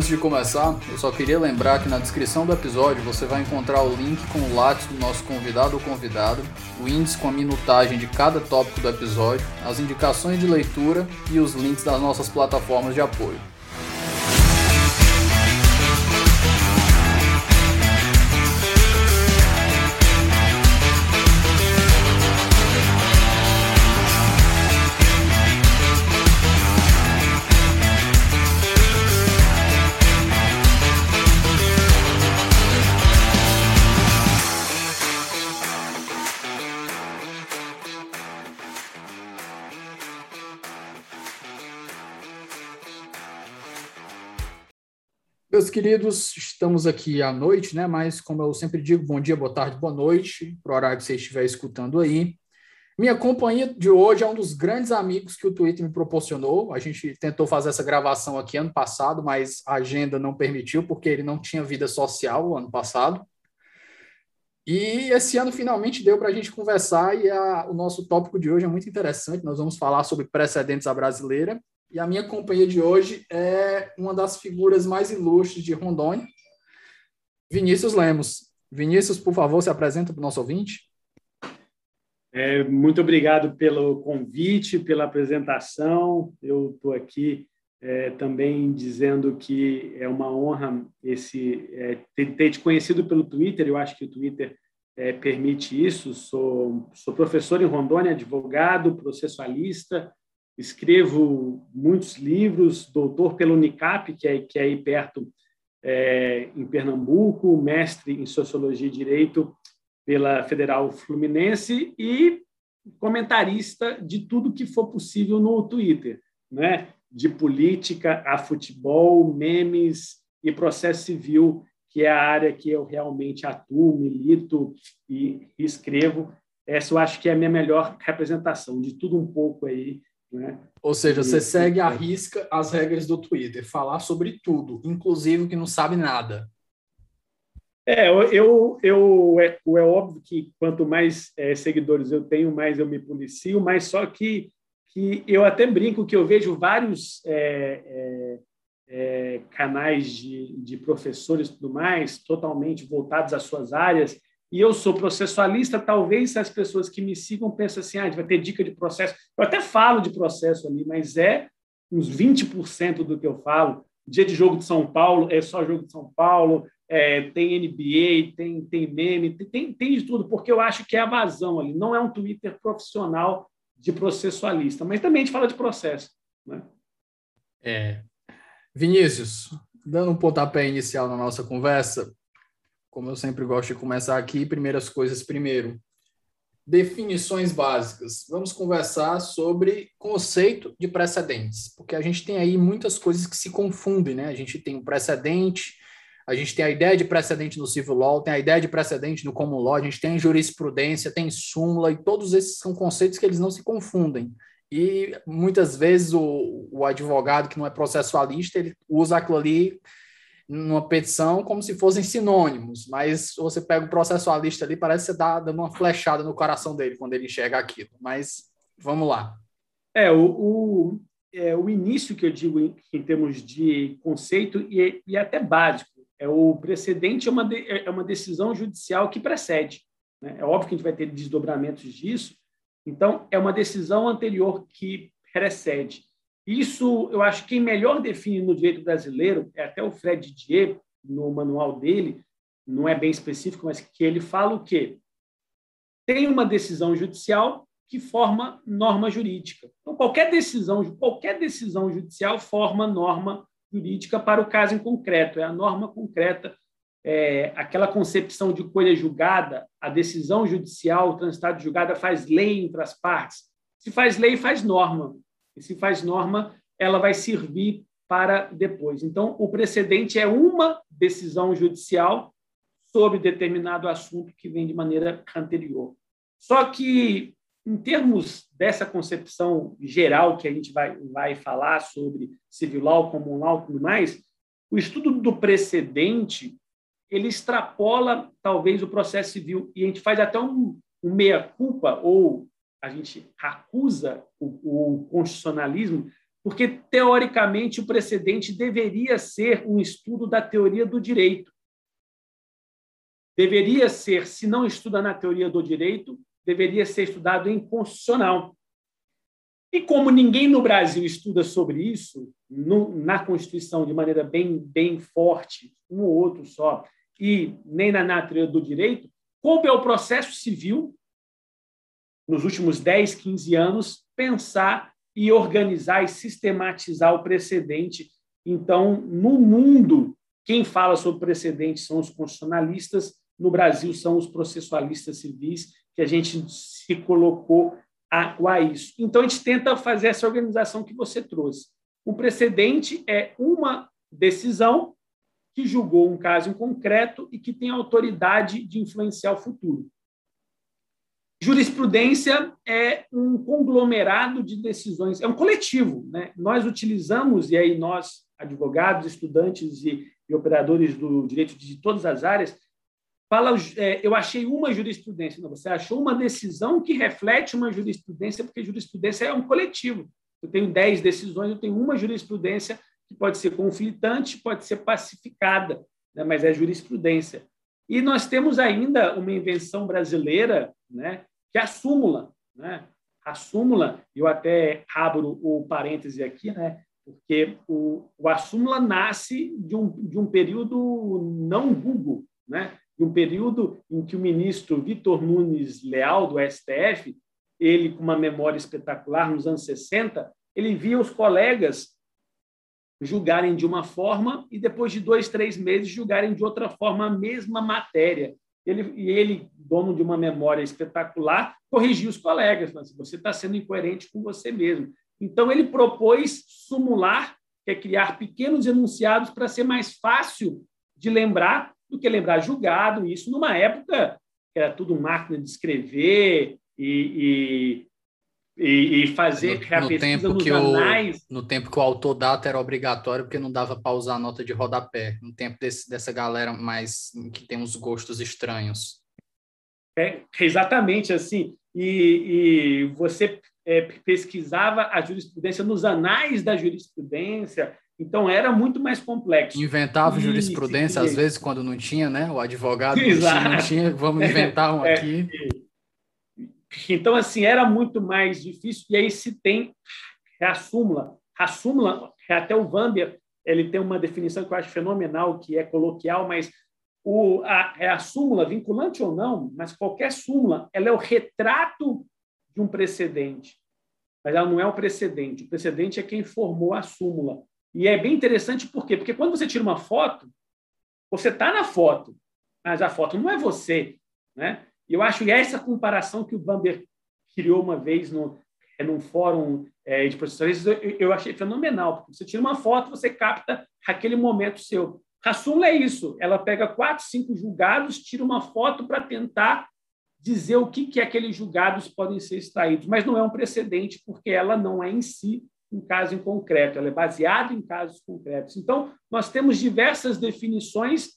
Antes de começar, eu só queria lembrar que na descrição do episódio você vai encontrar o link com o lápis do nosso convidado ou convidada, o índice com a minutagem de cada tópico do episódio, as indicações de leitura e os links das nossas plataformas de apoio. Meus queridos, estamos aqui à noite, né? Mas, como eu sempre digo, bom dia, boa tarde, boa noite, para o horário que você estiver escutando aí. Minha companhia de hoje é um dos grandes amigos que o Twitter me proporcionou. A gente tentou fazer essa gravação aqui ano passado, mas a agenda não permitiu, porque ele não tinha vida social ano passado. E esse ano finalmente deu para a gente conversar, e a, o nosso tópico de hoje é muito interessante. Nós vamos falar sobre precedentes à brasileira e a minha companhia de hoje é uma das figuras mais ilustres de Rondônia, Vinícius Lemos. Vinícius, por favor, se apresenta para o nosso ouvinte. É, muito obrigado pelo convite, pela apresentação. Eu estou aqui é, também dizendo que é uma honra esse é, ter, ter, te conhecido pelo Twitter. Eu acho que o Twitter é, permite isso. Sou, sou professor em Rondônia, advogado, processualista, escrevo muitos livros, doutor pelo Unicap, que é, que é aí perto é, em Pernambuco, mestre em Sociologia e Direito pela Federal Fluminense e comentarista de tudo que for possível no Twitter, né? de política a futebol, memes e processo civil, que é a área que eu realmente atuo, milito e escrevo. Essa eu acho que é a minha melhor representação, de tudo um pouco aí né? Ou seja, você segue à risca as regras do Twitter, falar sobre tudo, inclusive o que não sabe nada. É, eu, eu, é, é óbvio que quanto mais é, seguidores eu tenho, mais eu me policio, mas só que, que eu até brinco que eu vejo vários é, é, é canais de, de professores e tudo mais, totalmente voltados às suas áreas, e eu sou processualista, talvez as pessoas que me sigam pensem assim, ah, a gente vai ter dica de processo. Eu até falo de processo ali, mas é uns 20% do que eu falo. Dia de jogo de São Paulo, é só jogo de São Paulo, é, tem NBA, tem, tem meme, tem, tem de tudo, porque eu acho que é a vazão ali. Não é um Twitter profissional de processualista, mas também a gente fala de processo. Né? É. Vinícius, dando um pontapé inicial na nossa conversa, como eu sempre gosto de começar aqui, primeiras coisas primeiro. Definições básicas. Vamos conversar sobre conceito de precedentes, porque a gente tem aí muitas coisas que se confundem, né? A gente tem o precedente, a gente tem a ideia de precedente no civil law, tem a ideia de precedente no common law, a gente tem jurisprudência, tem súmula, e todos esses são conceitos que eles não se confundem. E muitas vezes o, o advogado que não é processualista, ele usa aquilo ali numa petição como se fossem sinônimos, mas você pega o processualista ali, parece que você está dando uma flechada no coração dele quando ele enxerga aquilo. Mas vamos lá. É, o, o, é, o início que eu digo em, em termos de conceito e, e até básico, é o precedente é uma, de, é uma decisão judicial que precede. Né? É óbvio que a gente vai ter desdobramentos disso, então é uma decisão anterior que precede. Isso, eu acho que quem melhor define no direito brasileiro é até o Fred Didier, no manual dele, não é bem específico, mas que ele fala o quê? Tem uma decisão judicial que forma norma jurídica. Então, qualquer decisão, qualquer decisão judicial forma norma jurídica para o caso em concreto, é a norma concreta, é, aquela concepção de coisa julgada, a decisão judicial, o transitado julgada faz lei entre as partes. Se faz lei, faz norma. E se faz norma, ela vai servir para depois. Então, o precedente é uma decisão judicial sobre determinado assunto que vem de maneira anterior. Só que, em termos dessa concepção geral que a gente vai, vai falar sobre civil law, common law e tudo mais, o estudo do precedente ele extrapola talvez o processo civil e a gente faz até um, um meia culpa ou a gente acusa o, o constitucionalismo porque, teoricamente, o precedente deveria ser um estudo da teoria do direito. Deveria ser, se não estuda na teoria do direito, deveria ser estudado em constitucional. E como ninguém no Brasil estuda sobre isso, no, na Constituição de maneira bem, bem forte, um ou outro só, e nem na, na teoria do direito, coube ao processo civil, nos últimos 10, 15 anos, pensar e organizar e sistematizar o precedente. Então, no mundo, quem fala sobre precedente são os constitucionalistas, no Brasil são os processualistas civis, que a gente se colocou a, a isso. Então, a gente tenta fazer essa organização que você trouxe. O precedente é uma decisão que julgou um caso em concreto e que tem autoridade de influenciar o futuro. Jurisprudência é um conglomerado de decisões, é um coletivo. Né? Nós utilizamos, e aí nós, advogados, estudantes e, e operadores do direito de todas as áreas, fala, é, eu achei uma jurisprudência. Não, você achou uma decisão que reflete uma jurisprudência, porque jurisprudência é um coletivo. Eu tenho dez decisões, eu tenho uma jurisprudência que pode ser conflitante, pode ser pacificada, né? mas é jurisprudência. E nós temos ainda uma invenção brasileira, né? Que é a súmula. Né? A súmula, eu até abro o parêntese aqui, né? porque o, o, a súmula nasce de um, de um período não Google, né? de um período em que o ministro Vitor Nunes Leal, do STF, ele com uma memória espetacular, nos anos 60, ele via os colegas julgarem de uma forma e depois de dois, três meses julgarem de outra forma a mesma matéria. Ele, e ele, dono de uma memória espetacular, corrigiu os colegas, mas você está sendo incoerente com você mesmo. Então, ele propôs sumular, que é criar pequenos enunciados para ser mais fácil de lembrar do que lembrar julgado, isso numa época que era tudo máquina de escrever e, e, e fazer no, no tempo que anais. O, no tempo que o autodata era obrigatório, porque não dava para usar a nota de rodapé. No tempo desse, dessa galera mais que tem uns gostos estranhos. É, exatamente assim. E, e você é, pesquisava a jurisprudência nos anais da jurisprudência, então era muito mais complexo. Inventava e, jurisprudência, às vezes, quando não tinha, né? O advogado não tinha, vamos inventar um é, aqui. Então, assim, era muito mais difícil. E aí se tem a súmula. A súmula, até o Vamber, ele tem uma definição que eu acho fenomenal, que é coloquial, mas o, a, é a súmula, vinculante ou não, mas qualquer súmula, ela é o retrato de um precedente. Mas ela não é o precedente. O precedente é quem formou a súmula. E é bem interessante por quê? Porque quando você tira uma foto, você está na foto, mas a foto não é você. Né? E eu acho essa comparação que o Bamber criou uma vez no, é, num fórum é, de processualistas, eu, eu achei fenomenal, porque você tira uma foto, você capta aquele momento seu. Súmula é isso, ela pega quatro, cinco julgados, tira uma foto para tentar dizer o que, que aqueles julgados podem ser extraídos, mas não é um precedente, porque ela não é em si um caso em concreto, ela é baseada em casos concretos. Então, nós temos diversas definições,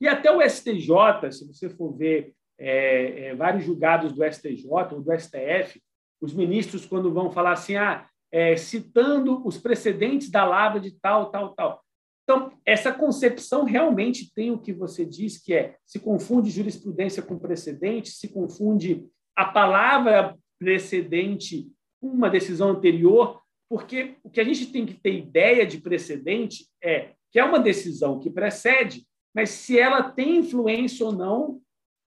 e até o STJ, se você for ver é, é, vários julgados do STJ ou do STF, os ministros, quando vão falar assim, ah, é, citando os precedentes da lavra de tal, tal, tal. Então, essa concepção realmente tem o que você diz, que é se confunde jurisprudência com precedente, se confunde a palavra precedente com uma decisão anterior, porque o que a gente tem que ter ideia de precedente é que é uma decisão que precede, mas se ela tem influência ou não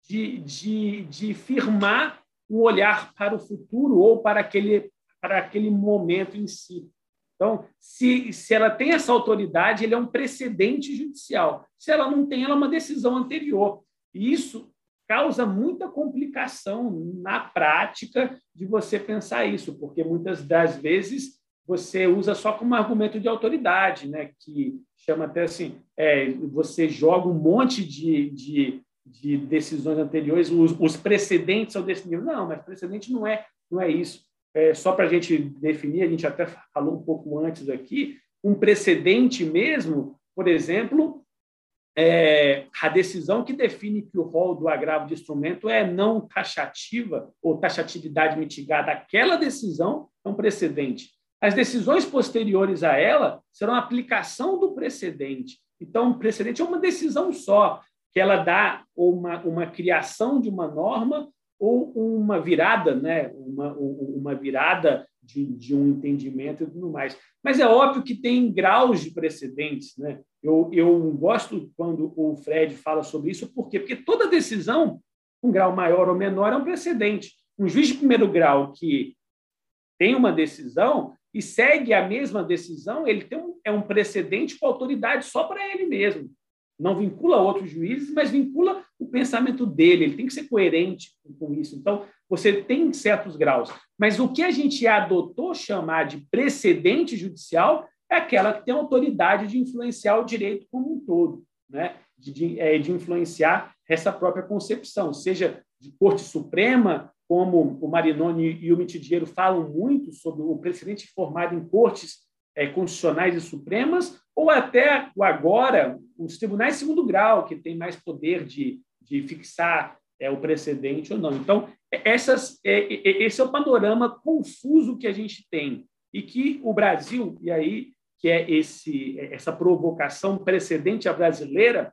de, de, de firmar um olhar para o futuro ou para aquele, para aquele momento em si. Então, se, se ela tem essa autoridade, ele é um precedente judicial. Se ela não tem, ela é uma decisão anterior. E isso causa muita complicação na prática de você pensar isso, porque muitas das vezes você usa só como argumento de autoridade, né? que chama até assim, é, você joga um monte de, de de decisões anteriores, os, os precedentes desse nível. Não, mas precedente não é, não é isso. É, só para a gente definir, a gente até falou um pouco antes aqui, um precedente mesmo, por exemplo, é, a decisão que define que o rol do agravo de instrumento é não taxativa ou taxatividade mitigada, aquela decisão é um precedente. As decisões posteriores a ela serão aplicação do precedente. Então, o precedente é uma decisão só, que ela dá uma, uma criação de uma norma ou uma virada, né? uma, uma virada de, de, um entendimento e tudo mais. Mas é óbvio que tem graus de precedentes. Né? Eu, eu gosto quando o Fred fala sobre isso, por quê? Porque toda decisão, um grau maior ou menor, é um precedente. Um juiz de primeiro grau que tem uma decisão e segue a mesma decisão, ele tem um, é um precedente com autoridade só para ele mesmo. Não vincula outros juízes, mas vincula o pensamento dele. Ele tem que ser coerente com isso. Então, você tem certos graus. Mas o que a gente adotou chamar de precedente judicial é aquela que tem autoridade de influenciar o direito como um todo, né? de, de, é, de influenciar essa própria concepção, seja de Corte Suprema, como o Marinoni e o Mitidiero falam muito sobre o precedente formado em cortes é, constitucionais e supremas, ou até agora, os tribunais segundo grau, que têm mais poder de, de fixar é, o precedente ou não. Então, essas, é, esse é o panorama confuso que a gente tem e que o Brasil, e aí que é esse, essa provocação precedente à brasileira,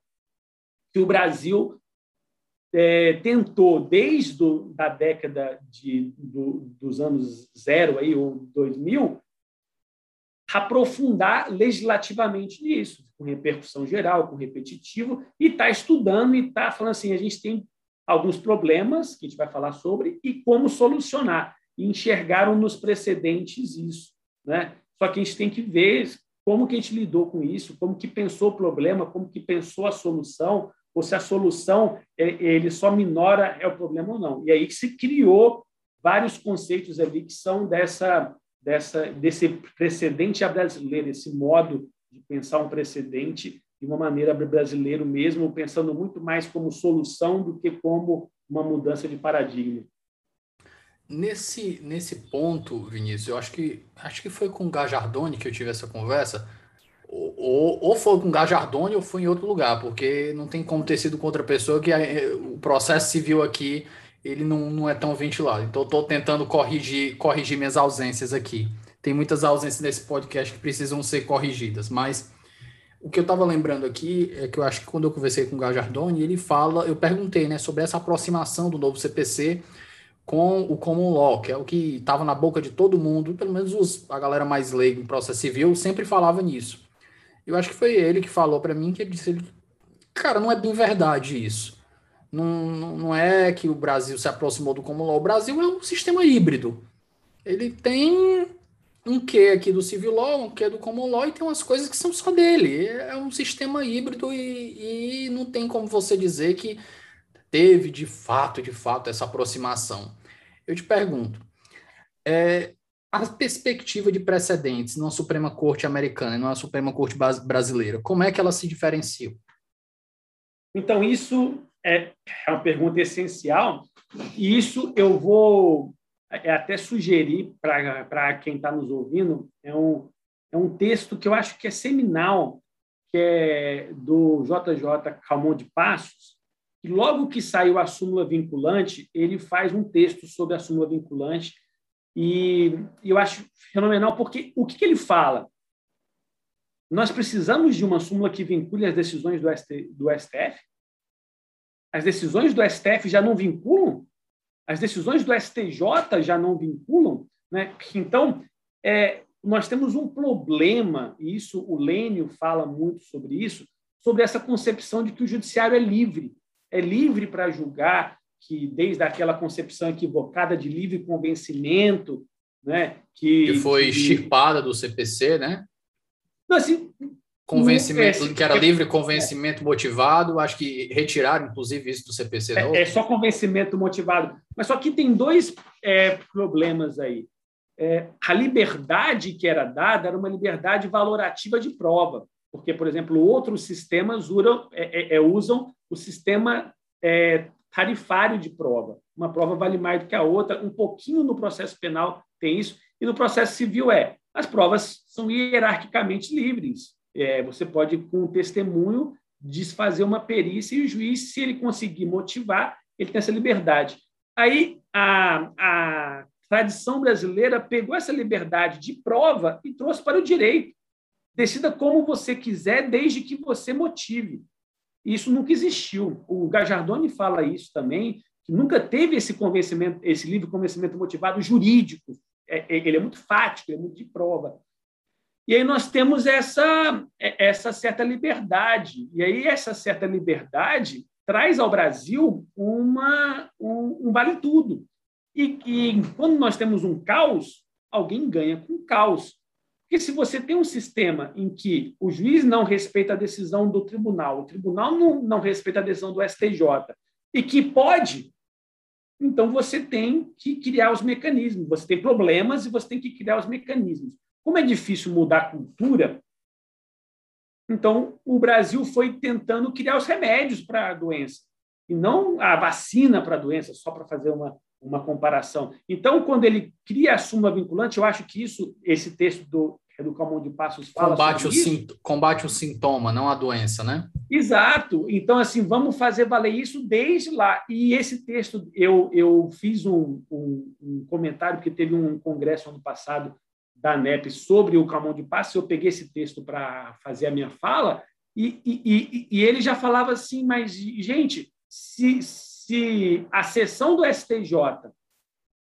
que o Brasil é, tentou, desde do, a década de, do, dos anos zero aí, ou 2000, aprofundar legislativamente nisso, com repercussão geral, com repetitivo, e está estudando e está falando assim, a gente tem alguns problemas que a gente vai falar sobre e como solucionar. E enxergaram nos precedentes isso. Né? Só que a gente tem que ver como que a gente lidou com isso, como que pensou o problema, como que pensou a solução, ou se a solução é, ele só minora é o problema ou não. E aí que se criou vários conceitos ali que são dessa, dessa desse precedente brasileiro, esse modo de pensar um precedente de uma maneira brasileiro mesmo, pensando muito mais como solução do que como uma mudança de paradigma. Nesse, nesse ponto, Vinícius, eu acho que acho que foi com o Gajardoni que eu tive essa conversa ou, ou foi com Gajardoni ou foi em outro lugar, porque não tem como ter sido com outra pessoa que a, o processo civil aqui ele não, não é tão ventilado. Então, estou tentando corrigir, corrigir minhas ausências aqui. Tem muitas ausências nesse podcast que precisam ser corrigidas, mas o que eu estava lembrando aqui é que eu acho que quando eu conversei com o Gajardoni, ele fala, eu perguntei né, sobre essa aproximação do novo CPC com o common law, que é o que estava na boca de todo mundo, pelo menos os, a galera mais leiga em processo civil sempre falava nisso. Eu acho que foi ele que falou para mim que ele disse, cara, não é bem verdade isso. Não, não é que o Brasil se aproximou do common law. O Brasil é um sistema híbrido. Ele tem um quê aqui do civil law, um quê do common law e tem umas coisas que são só dele. É um sistema híbrido e, e não tem como você dizer que teve de fato, de fato, essa aproximação. Eu te pergunto, é, a perspectiva de precedentes na Suprema Corte americana e na Suprema Corte brasileira, como é que elas se diferenciam? Então, isso é, é uma pergunta essencial, e isso eu vou é, até sugerir para quem está nos ouvindo, é um, é um texto que eu acho que é seminal, que é do JJ Calmon de Passos, e logo que saiu a súmula vinculante, ele faz um texto sobre a súmula vinculante, e, eu acho fenomenal, porque o que, que ele fala? Nós precisamos de uma súmula que vincule as decisões do, ST, do STF? As decisões do STF já não vinculam? As decisões do STJ já não vinculam? Né? Então, é, nós temos um problema, e isso o Lênio fala muito sobre isso, sobre essa concepção de que o judiciário é livre. É livre para julgar, que desde aquela concepção equivocada de livre convencimento, né, que, que foi que... extirpada do CPC, né? Não, assim, convencimento é, que era livre convencimento é, motivado, acho que retiraram inclusive isso do CPC. É, é, só convencimento motivado, mas só que tem dois é, problemas aí. É, a liberdade que era dada era uma liberdade valorativa de prova, porque, por exemplo, outros sistemas usam, é, usam o sistema tarifário de prova. Uma prova vale mais do que a outra, um pouquinho no processo penal tem isso, e no processo civil é. As provas são hierarquicamente livres. É, você pode, com o testemunho, desfazer uma perícia e o juiz, se ele conseguir motivar, ele tem essa liberdade. Aí, a, a tradição brasileira pegou essa liberdade de prova e trouxe para o direito. Decida como você quiser, desde que você motive. Isso nunca existiu. O Gajardoni fala isso também, que nunca teve esse convencimento, esse livre convencimento motivado jurídico. É, é, ele é muito fático, é muito de prova. E aí nós temos essa, é, essa certa liberdade. E aí essa certa liberdade traz ao Brasil uma, um, um vale-tudo. E, e quando nós temos um caos, alguém ganha com caos. Porque se você tem um sistema em que o juiz não respeita a decisão do tribunal, o tribunal não, não respeita a decisão do STJ, e que pode, então você tem que criar os mecanismos. Você tem problemas e você tem que criar os mecanismos. Como é difícil mudar a cultura, então o Brasil foi tentando criar os remédios para a doença, e não a vacina para a doença, só para fazer uma, uma comparação. Então, quando ele cria a súmula vinculante, eu acho que isso, esse texto do do Calmon de Passos fala combate o, isso. combate o sintoma, não a doença, né? Exato. Então, assim, vamos fazer valer isso desde lá. E esse texto, eu, eu fiz um, um, um comentário, que teve um congresso ano passado da NEP sobre o Camão de Passos, eu peguei esse texto para fazer a minha fala, e, e, e, e, ele já falava assim, mas, gente, se, se a sessão do STJ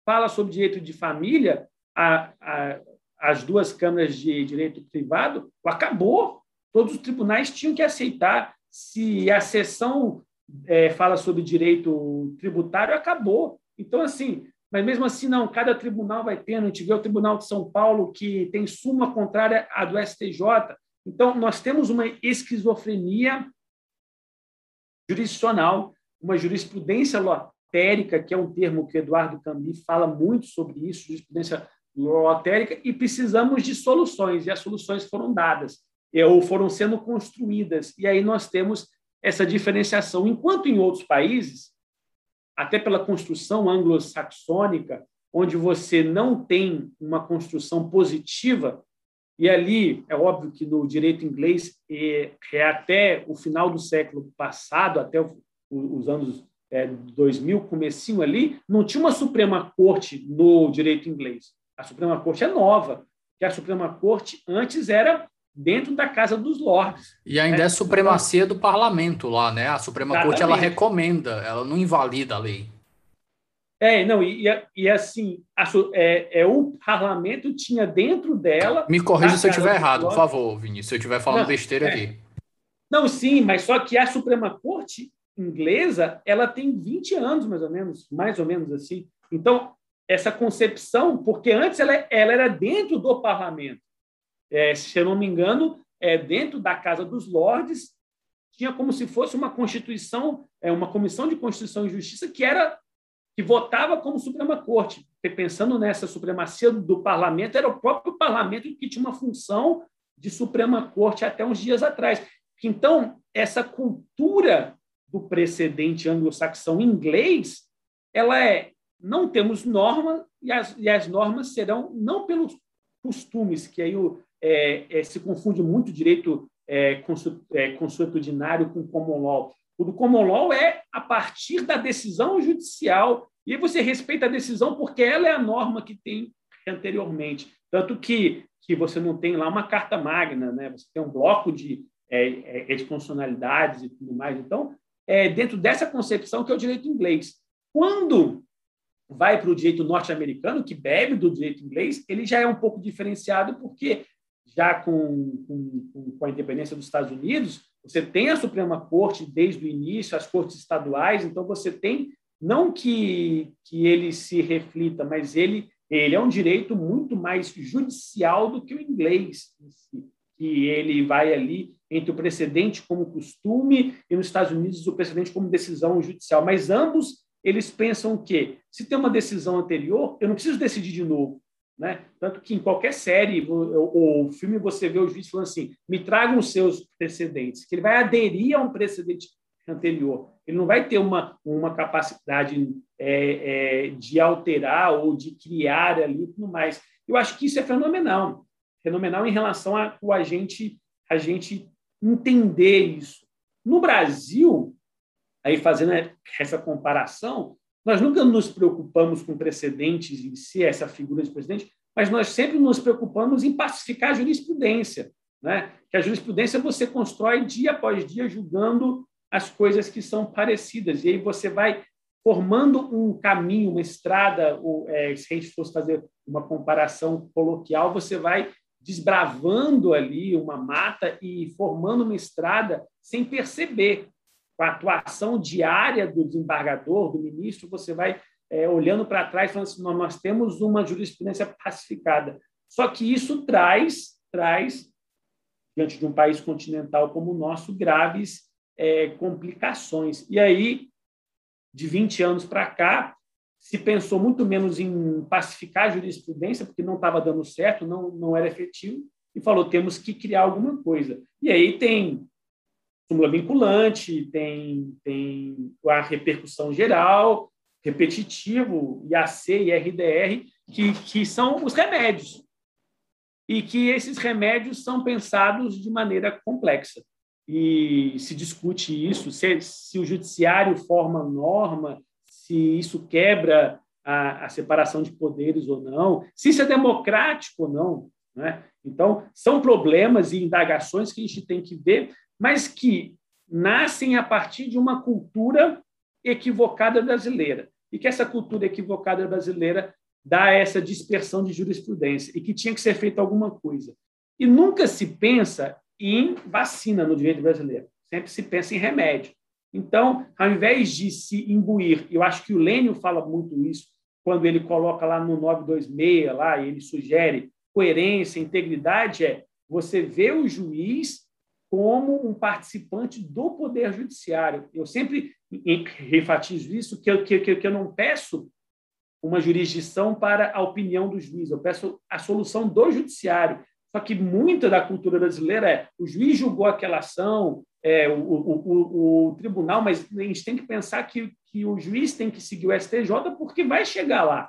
fala sobre direito de família, a, a, as duas câmaras de direito privado, acabou. Todos os tribunais tinham que aceitar. Se a sessão é, fala sobre direito tributário, acabou. Então, assim, mas mesmo assim, não, cada tribunal vai tendo. A gente vê o Tribunal de São Paulo, que tem súmula contrária à do STJ. Então, nós temos uma esquizofrenia jurisdicional, uma jurisprudência lotérica, que é um termo que Eduardo Cambi fala muito sobre isso, jurisprudência lotérica, e precisamos de soluções, e as soluções foram dadas, ou foram sendo construídas. E aí nós temos essa diferenciação. Enquanto em outros países, até pela construção anglo-saxônica, onde você não tem uma construção positiva, e ali é óbvio que no direito inglês é, é até o final do século passado, até os anos é, 2000, comecinho ali, não tinha uma Suprema Corte no direito inglês. A Suprema Corte é nova, que a Suprema Corte antes era dentro da Casa dos Lordes. E ainda né? é supremacia do parlamento lá, né? A Suprema Exatamente. Corte ela recomenda, ela não invalida a lei. É, não, e, e assim, a, é, é, o parlamento tinha dentro dela. Me corrija se eu estiver errado, por favor, Vinícius, se eu estiver falando não, besteira é. aqui. Não, sim, mas só que a Suprema Corte inglesa, ela tem 20 anos, mais ou menos, mais ou menos assim. Então, essa concepção, porque antes ela, ela era dentro do parlamento é, se eu não me engano, é, dentro da Casa dos Lordes, tinha como se fosse uma constituição, é, uma comissão de Constituição e Justiça que era que votava como Suprema Corte. Pensando nessa supremacia do parlamento, era o próprio parlamento que tinha uma função de Suprema Corte até uns dias atrás. Então, essa cultura do precedente anglo-saxão inglês, ela é não temos norma e as, e as normas serão não pelos costumes, que aí o, é, é, se confunde muito direito é, é, consuetudinário com common law. O do common law é a partir da decisão judicial, e você respeita a decisão porque ela é a norma que tem anteriormente. Tanto que, que você não tem lá uma carta magna, né? você tem um bloco de é, é, constitucionalidades e tudo mais. Então, é dentro dessa concepção que é o direito inglês. Quando vai para o direito norte-americano, que bebe do direito inglês, ele já é um pouco diferenciado, porque já com, com, com a independência dos Estados Unidos, você tem a Suprema Corte desde o início, as cortes estaduais, então você tem, não que, que ele se reflita, mas ele, ele é um direito muito mais judicial do que o inglês, que ele vai ali entre o precedente como costume e nos Estados Unidos o precedente como decisão judicial. Mas ambos eles pensam que se tem uma decisão anterior, eu não preciso decidir de novo. Né? Tanto que em qualquer série ou, filme você vê o juiz falando assim: me tragam os seus precedentes, que ele vai aderir a um precedente anterior. Ele não vai ter uma, uma capacidade é, é, de alterar ou de criar ali tudo mais. Eu acho que isso é fenomenal. Fenomenal em relação a, a, gente, a gente entender isso. No Brasil, aí fazendo essa comparação, nós nunca nos preocupamos com precedentes em si, essa figura de presidente, mas nós sempre nos preocupamos em pacificar a jurisprudência. Né? Que a jurisprudência você constrói dia após dia julgando as coisas que são parecidas. E aí você vai formando um caminho, uma estrada, ou, é, se a gente fosse fazer uma comparação coloquial, você vai desbravando ali uma mata e formando uma estrada sem perceber. Com a atuação diária do desembargador, do ministro, você vai é, olhando para trás falando assim, nós temos uma jurisprudência pacificada. Só que isso traz, traz diante de um país continental como o nosso, graves é, complicações. E aí, de 20 anos para cá, se pensou muito menos em pacificar a jurisprudência, porque não estava dando certo, não, não era efetivo, e falou: temos que criar alguma coisa. E aí tem súmula vinculante, tem, tem a repercussão geral, repetitivo, IAC e RDR, que, que são os remédios. E que esses remédios são pensados de maneira complexa. E se discute isso, se, se o judiciário forma norma, se isso quebra a, a, separação de poderes ou não, se isso é democrático ou não. Né? Então, são problemas e indagações que a gente tem que ver, mas que nascem a partir de uma cultura equivocada brasileira. E que essa cultura equivocada brasileira dá essa dispersão de jurisprudência e que tinha que ser feita alguma coisa. E nunca se pensa em vacina no direito brasileiro, sempre se pensa em remédio. Então, ao invés de se imbuir, eu acho que o Lênio fala muito isso, quando ele coloca lá no 926, lá, ele sugere coerência, integridade, é você vê o juiz como um participante do Poder Judiciário. Eu sempre enfatizo isso, que eu, que, que eu não peço uma jurisdição para a opinião do juiz, eu peço a solução do Judiciário. Só que muita da cultura brasileira é o juiz julgou aquela ação, é, o, o, o, o, tribunal, mas a gente tem que pensar que, que o juiz tem que seguir o STJ porque vai chegar lá.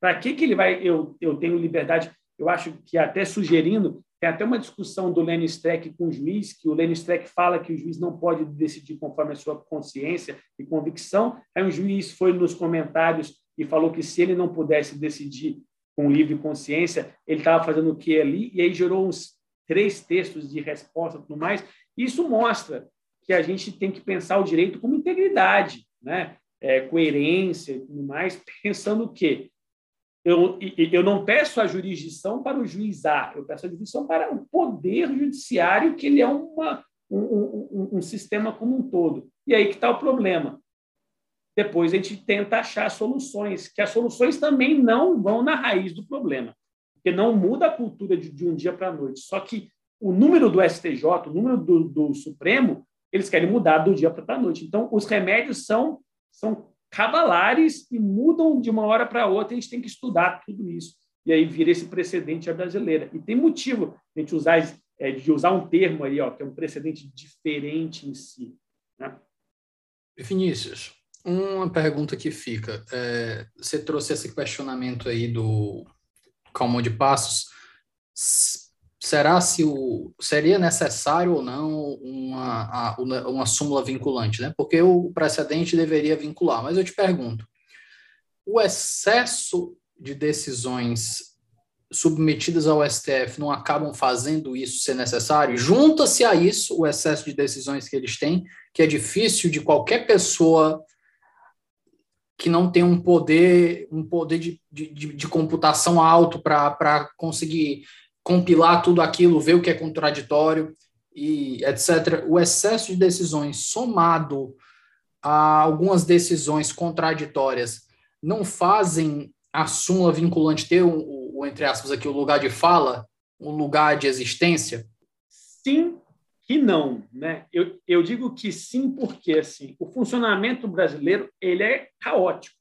Para que, que ele vai? Eu, eu tenho liberdade, eu acho que até sugerindo, tem até uma discussão do Lenny Streck com o juiz, que o Lenny Streck fala que o juiz não pode decidir conforme a sua consciência e convicção. Aí um juiz foi nos comentários e falou que se ele não pudesse decidir com livre consciência, ele estava fazendo o que ali, e aí gerou uns três textos de resposta e tudo mais, isso mostra que a gente tem que pensar o direito como integridade, né? É, coerência e tudo mais, pensando o quê? Eu, eu não peço a jurisdição para o juiz A, eu peço a jurisdição para o poder judiciário, que ele é uma, um, um, um sistema como um todo. E aí que está o problema. Depois a gente tenta achar soluções, que as soluções também não vão na raiz do problema, porque não muda a cultura de, de um dia para a noite. Só que o número do STJ, o número do, do Supremo, eles querem mudar do dia para a noite. Então, os remédios são, são cabalares e mudam de uma hora para outra, a gente tem que estudar tudo isso. E aí vira esse precedente a brasileira. E tem motivo a gente usar, é, de usar um termo aí, ó, que é um precedente diferente em si. Né? Vinícius, uma pergunta que fica. É, você trouxe esse questionamento aí do Calmon de Passos será se o seria necessário ou não uma, uma súmula vinculante, né? Porque o precedente deveria vincular. Mas eu te pergunto, o excesso de decisões submetidas ao STF não acabam fazendo isso ser necessário? Junta-se a isso o excesso de decisões que eles têm, que é difícil de qualquer pessoa que não tem um poder, um poder de, de, de computação alto para conseguir compilar tudo aquilo, ver o que é contraditório e etc. O excesso de decisões somado a algumas decisões contraditórias não fazem a súmula vinculante ter o, o, entre aspas aqui o lugar de fala, o lugar de existência? Sim e não, né? Eu, eu digo que sim porque assim, o funcionamento brasileiro ele é caótico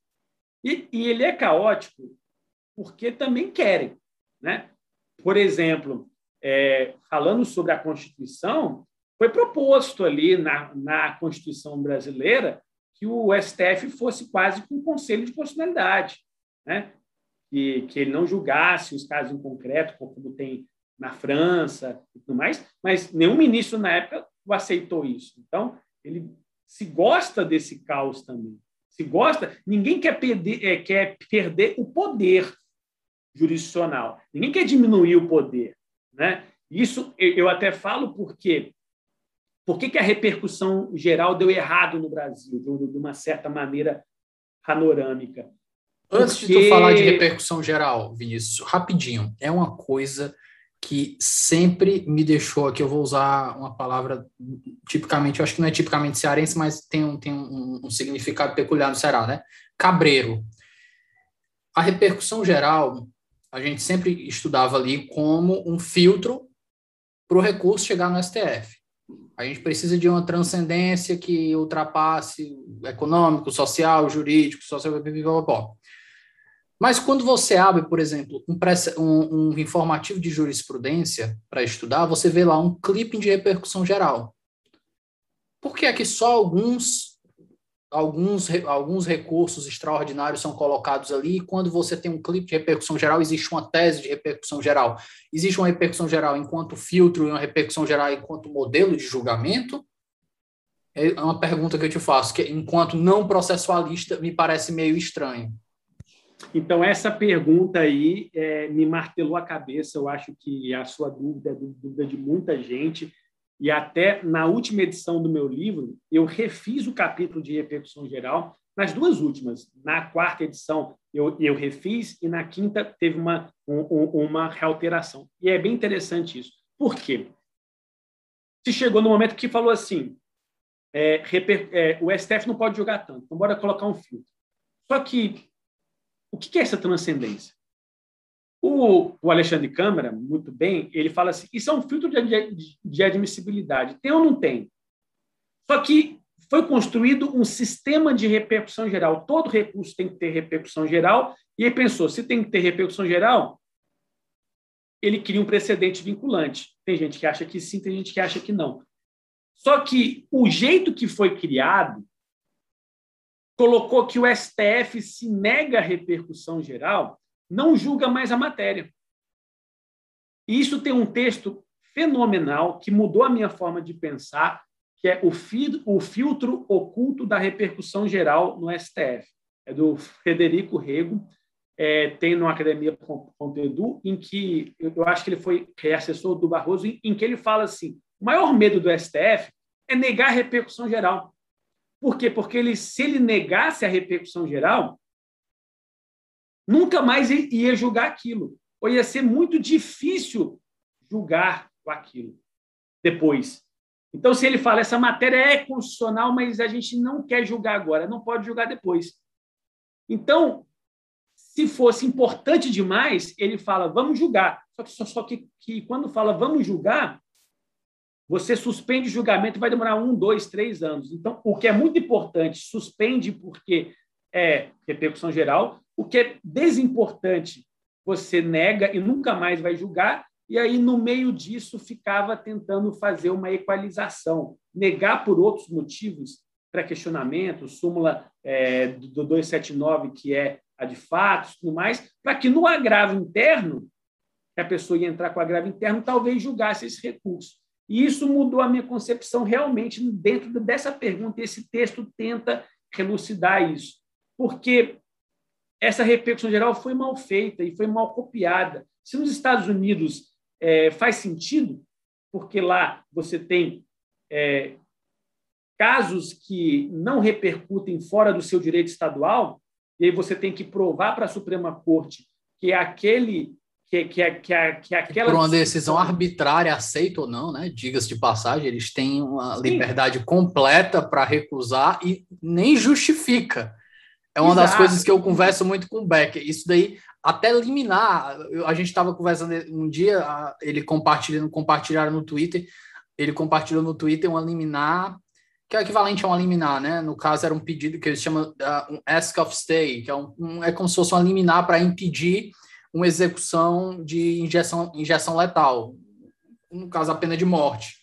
e, e ele é caótico porque também querem, né? Por exemplo, é, falando sobre a Constituição, foi proposto ali na, na Constituição brasileira que o STF fosse quase com um conselho de constitucionalidade, né? que, que ele não julgasse os casos em concreto, como tem na França e tudo mais, mas nenhum ministro na época aceitou isso. Então, ele se gosta desse caos também. Se gosta, ninguém quer perder, é, quer perder o poder jurisdicional. Ninguém quer diminuir o poder. Né? Isso eu até falo porque por que, que a repercussão geral deu errado no Brasil, de uma certa maneira panorâmica? Antes de tu falar de repercussão geral, Vinícius, rapidinho, é uma coisa que sempre me deixou aqui, eu vou usar uma palavra tipicamente, eu acho que não é tipicamente cearense, mas tem um, tem um, um significado peculiar no Ceará, né? Cabreiro. A repercussão geral, a gente sempre estudava ali como um filtro para o recurso chegar no STF. A gente precisa de uma transcendência que ultrapasse econômico, social, jurídico, social. Mas quando você abre, por exemplo, um, um, um informativo de jurisprudência para estudar, você vê lá um clipping de repercussão geral. Por que é que só alguns, alguns, alguns recursos extraordinários são colocados ali? E quando você tem um clipe de repercussão geral, existe uma tese de repercussão geral. Existe uma repercussão geral enquanto filtro e uma repercussão geral enquanto modelo de julgamento? É uma pergunta que eu te faço, que enquanto não processualista me parece meio estranho. Então, essa pergunta aí é, me martelou a cabeça. Eu acho que a sua dúvida é dúvida de muita gente. E até na última edição do meu livro, eu refiz o capítulo de repercussão geral. Nas duas últimas, na quarta edição, eu, eu refiz, e na quinta teve uma, um, uma realteração. E é bem interessante isso. Por quê? Se chegou no momento que falou assim: é, reper, é, o STF não pode jogar tanto, então bora colocar um filtro. Só que o que é essa transcendência? O, o Alexandre Câmara, muito bem, ele fala assim: isso é um filtro de, de admissibilidade. Tem ou não tem? Só que foi construído um sistema de repercussão geral. Todo recurso tem que ter repercussão geral. E ele pensou: se tem que ter repercussão geral, ele cria um precedente vinculante. Tem gente que acha que sim, tem gente que acha que não. Só que o jeito que foi criado colocou que o STF se nega a repercussão geral, não julga mais a matéria. E isso tem um texto fenomenal que mudou a minha forma de pensar, que é o, o filtro oculto da repercussão geral no STF. É do Frederico Rego, é, tem no academia.edu, em que eu acho que ele foi assessor do Barroso, em, em que ele fala assim: o maior medo do STF é negar a repercussão geral. Por quê? Porque ele, se ele negasse a repercussão geral, nunca mais ia julgar aquilo. Ou ia ser muito difícil julgar aquilo depois. Então, se ele fala, essa matéria é constitucional, mas a gente não quer julgar agora, não pode julgar depois. Então, se fosse importante demais, ele fala, vamos julgar. Só que, só, só que, que quando fala vamos julgar, você suspende o julgamento vai demorar um, dois, três anos. Então, o que é muito importante, suspende porque é repercussão geral. O que é desimportante, você nega e nunca mais vai julgar. E aí, no meio disso, ficava tentando fazer uma equalização, negar por outros motivos, pré-questionamento, súmula é, do 279, que é a de fatos, tudo mais, para que no agravo interno, a pessoa ia entrar com agravo interno, talvez julgasse esse recurso. E isso mudou a minha concepção realmente dentro dessa pergunta. Esse texto tenta elucidar isso. Porque essa repercussão geral foi mal feita e foi mal copiada. Se nos Estados Unidos é, faz sentido, porque lá você tem é, casos que não repercutem fora do seu direito estadual, e aí você tem que provar para a Suprema Corte que aquele que, que, que, que aquela. Por uma decisão arbitrária, aceita ou não, né? Diga-se de passagem, eles têm uma Sim. liberdade completa para recusar e nem justifica. É uma Exato. das coisas que eu converso muito com o Becker. Isso daí, até liminar. A gente estava conversando um dia, ele compartilhando, compartilharam no Twitter, ele compartilhou no Twitter uma liminar, que é equivalente a uma liminar, né? No caso, era um pedido que eles chamam uh, um ask of stay, que é, um, um é como se fosse uma liminar para impedir uma execução de injeção, injeção letal, no caso, a pena de morte.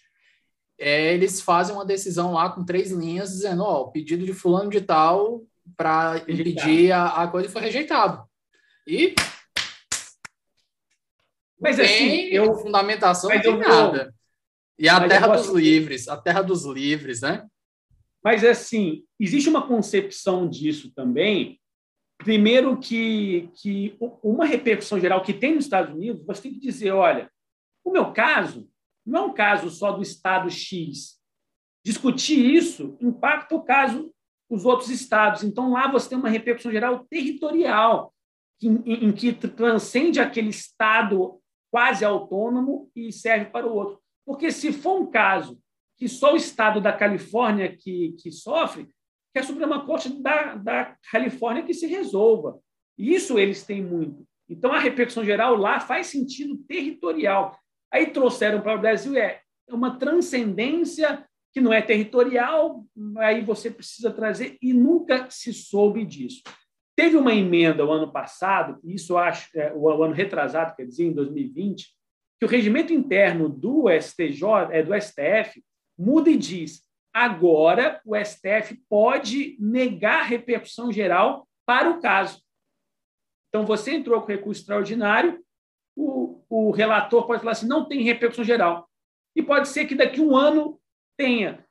É, eles fazem uma decisão lá com três linhas dizendo, ó, o pedido de fulano de tal para impedir a, a, coisa foi rejeitado. E mas assim, eu fundamentação não tem nada. E a terra dos livres, a terra dos livres, né? Mas, assim, existe uma concepção disso também. Primeiro, que, que uma repercussão geral que tem nos Estados Unidos, você tem que dizer: olha, o meu caso não é um caso só do Estado X. Discutir isso impacta o caso dos outros estados. Então, lá você tem uma repercussão geral territorial, em, em que transcende aquele Estado quase autônomo e serve para o outro. Porque se for um caso que só o Estado da Califórnia que, que sofre, que a Suprema Corte da, da Califórnia que se resolva. Isso eles têm muito. Então, a repercussão geral lá faz sentido territorial. Aí trouxeram para o Brasil é uma transcendência que não é territorial, aí você precisa trazer, e nunca se soube disso. Teve uma emenda o ano passado, isso eu acho, é, o ano retrasado, quer dizer, em 2020, que o regimento interno do STJ, é, do STF, muda e diz: agora o STF pode negar repercussão geral para o caso. Então, você entrou com recurso extraordinário, o, o relator pode falar assim: não tem repercussão geral. E pode ser que daqui a um ano tenha.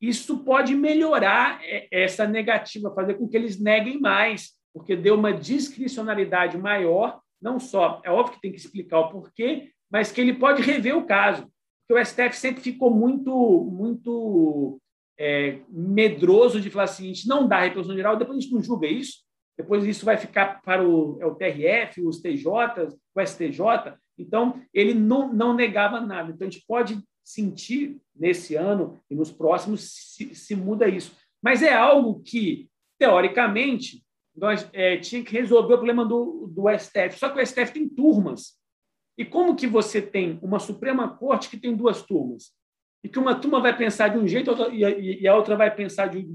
Isso pode melhorar é, essa negativa, fazer com que eles neguem mais porque deu uma discricionalidade maior, não só, é óbvio que tem que explicar o porquê, mas que ele pode rever o caso. Porque o STF sempre ficou muito, muito é, medroso de falar assim, a gente não dá repercussão geral, depois a gente não julga isso, depois isso vai ficar para o, é o TRF, os TJs, o STJ. Então, ele não, não negava nada. Então, a gente pode sentir nesse ano e nos próximos se, se muda isso. Mas é algo que, teoricamente, nós é, tinha que resolver o problema do, do STF. Só que o STF tem turmas. E como que você tem uma Suprema Corte que tem duas turmas? E que uma turma vai pensar de um jeito e a outra vai pensar de,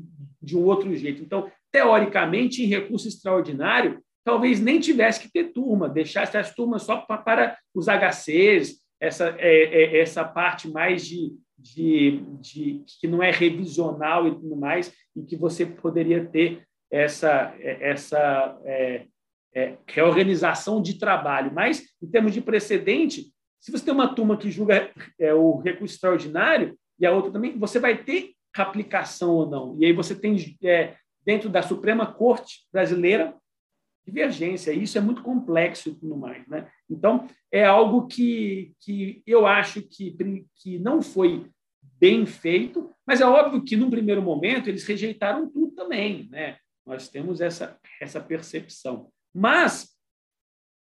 de um outro jeito. Então, teoricamente, em recurso extraordinário, talvez nem tivesse que ter turma, deixasse as turmas só para, os HCs, essa, é, é, essa parte mais de, de, de, que não é revisional e tudo mais, e que você poderia ter essa, essa é, é, reorganização de trabalho. Mas, em termos de precedente, se você tem uma turma que julga é, o recurso extraordinário e a outra também, você vai ter aplicação ou não. E aí você tem, é, dentro da Suprema Corte Brasileira, divergência. Isso é muito complexo e tudo mais. Né? Então, é algo que, que eu acho que, que não foi bem feito, mas é óbvio que, num primeiro momento, eles rejeitaram tudo também. Né? Nós temos essa, essa percepção. Mas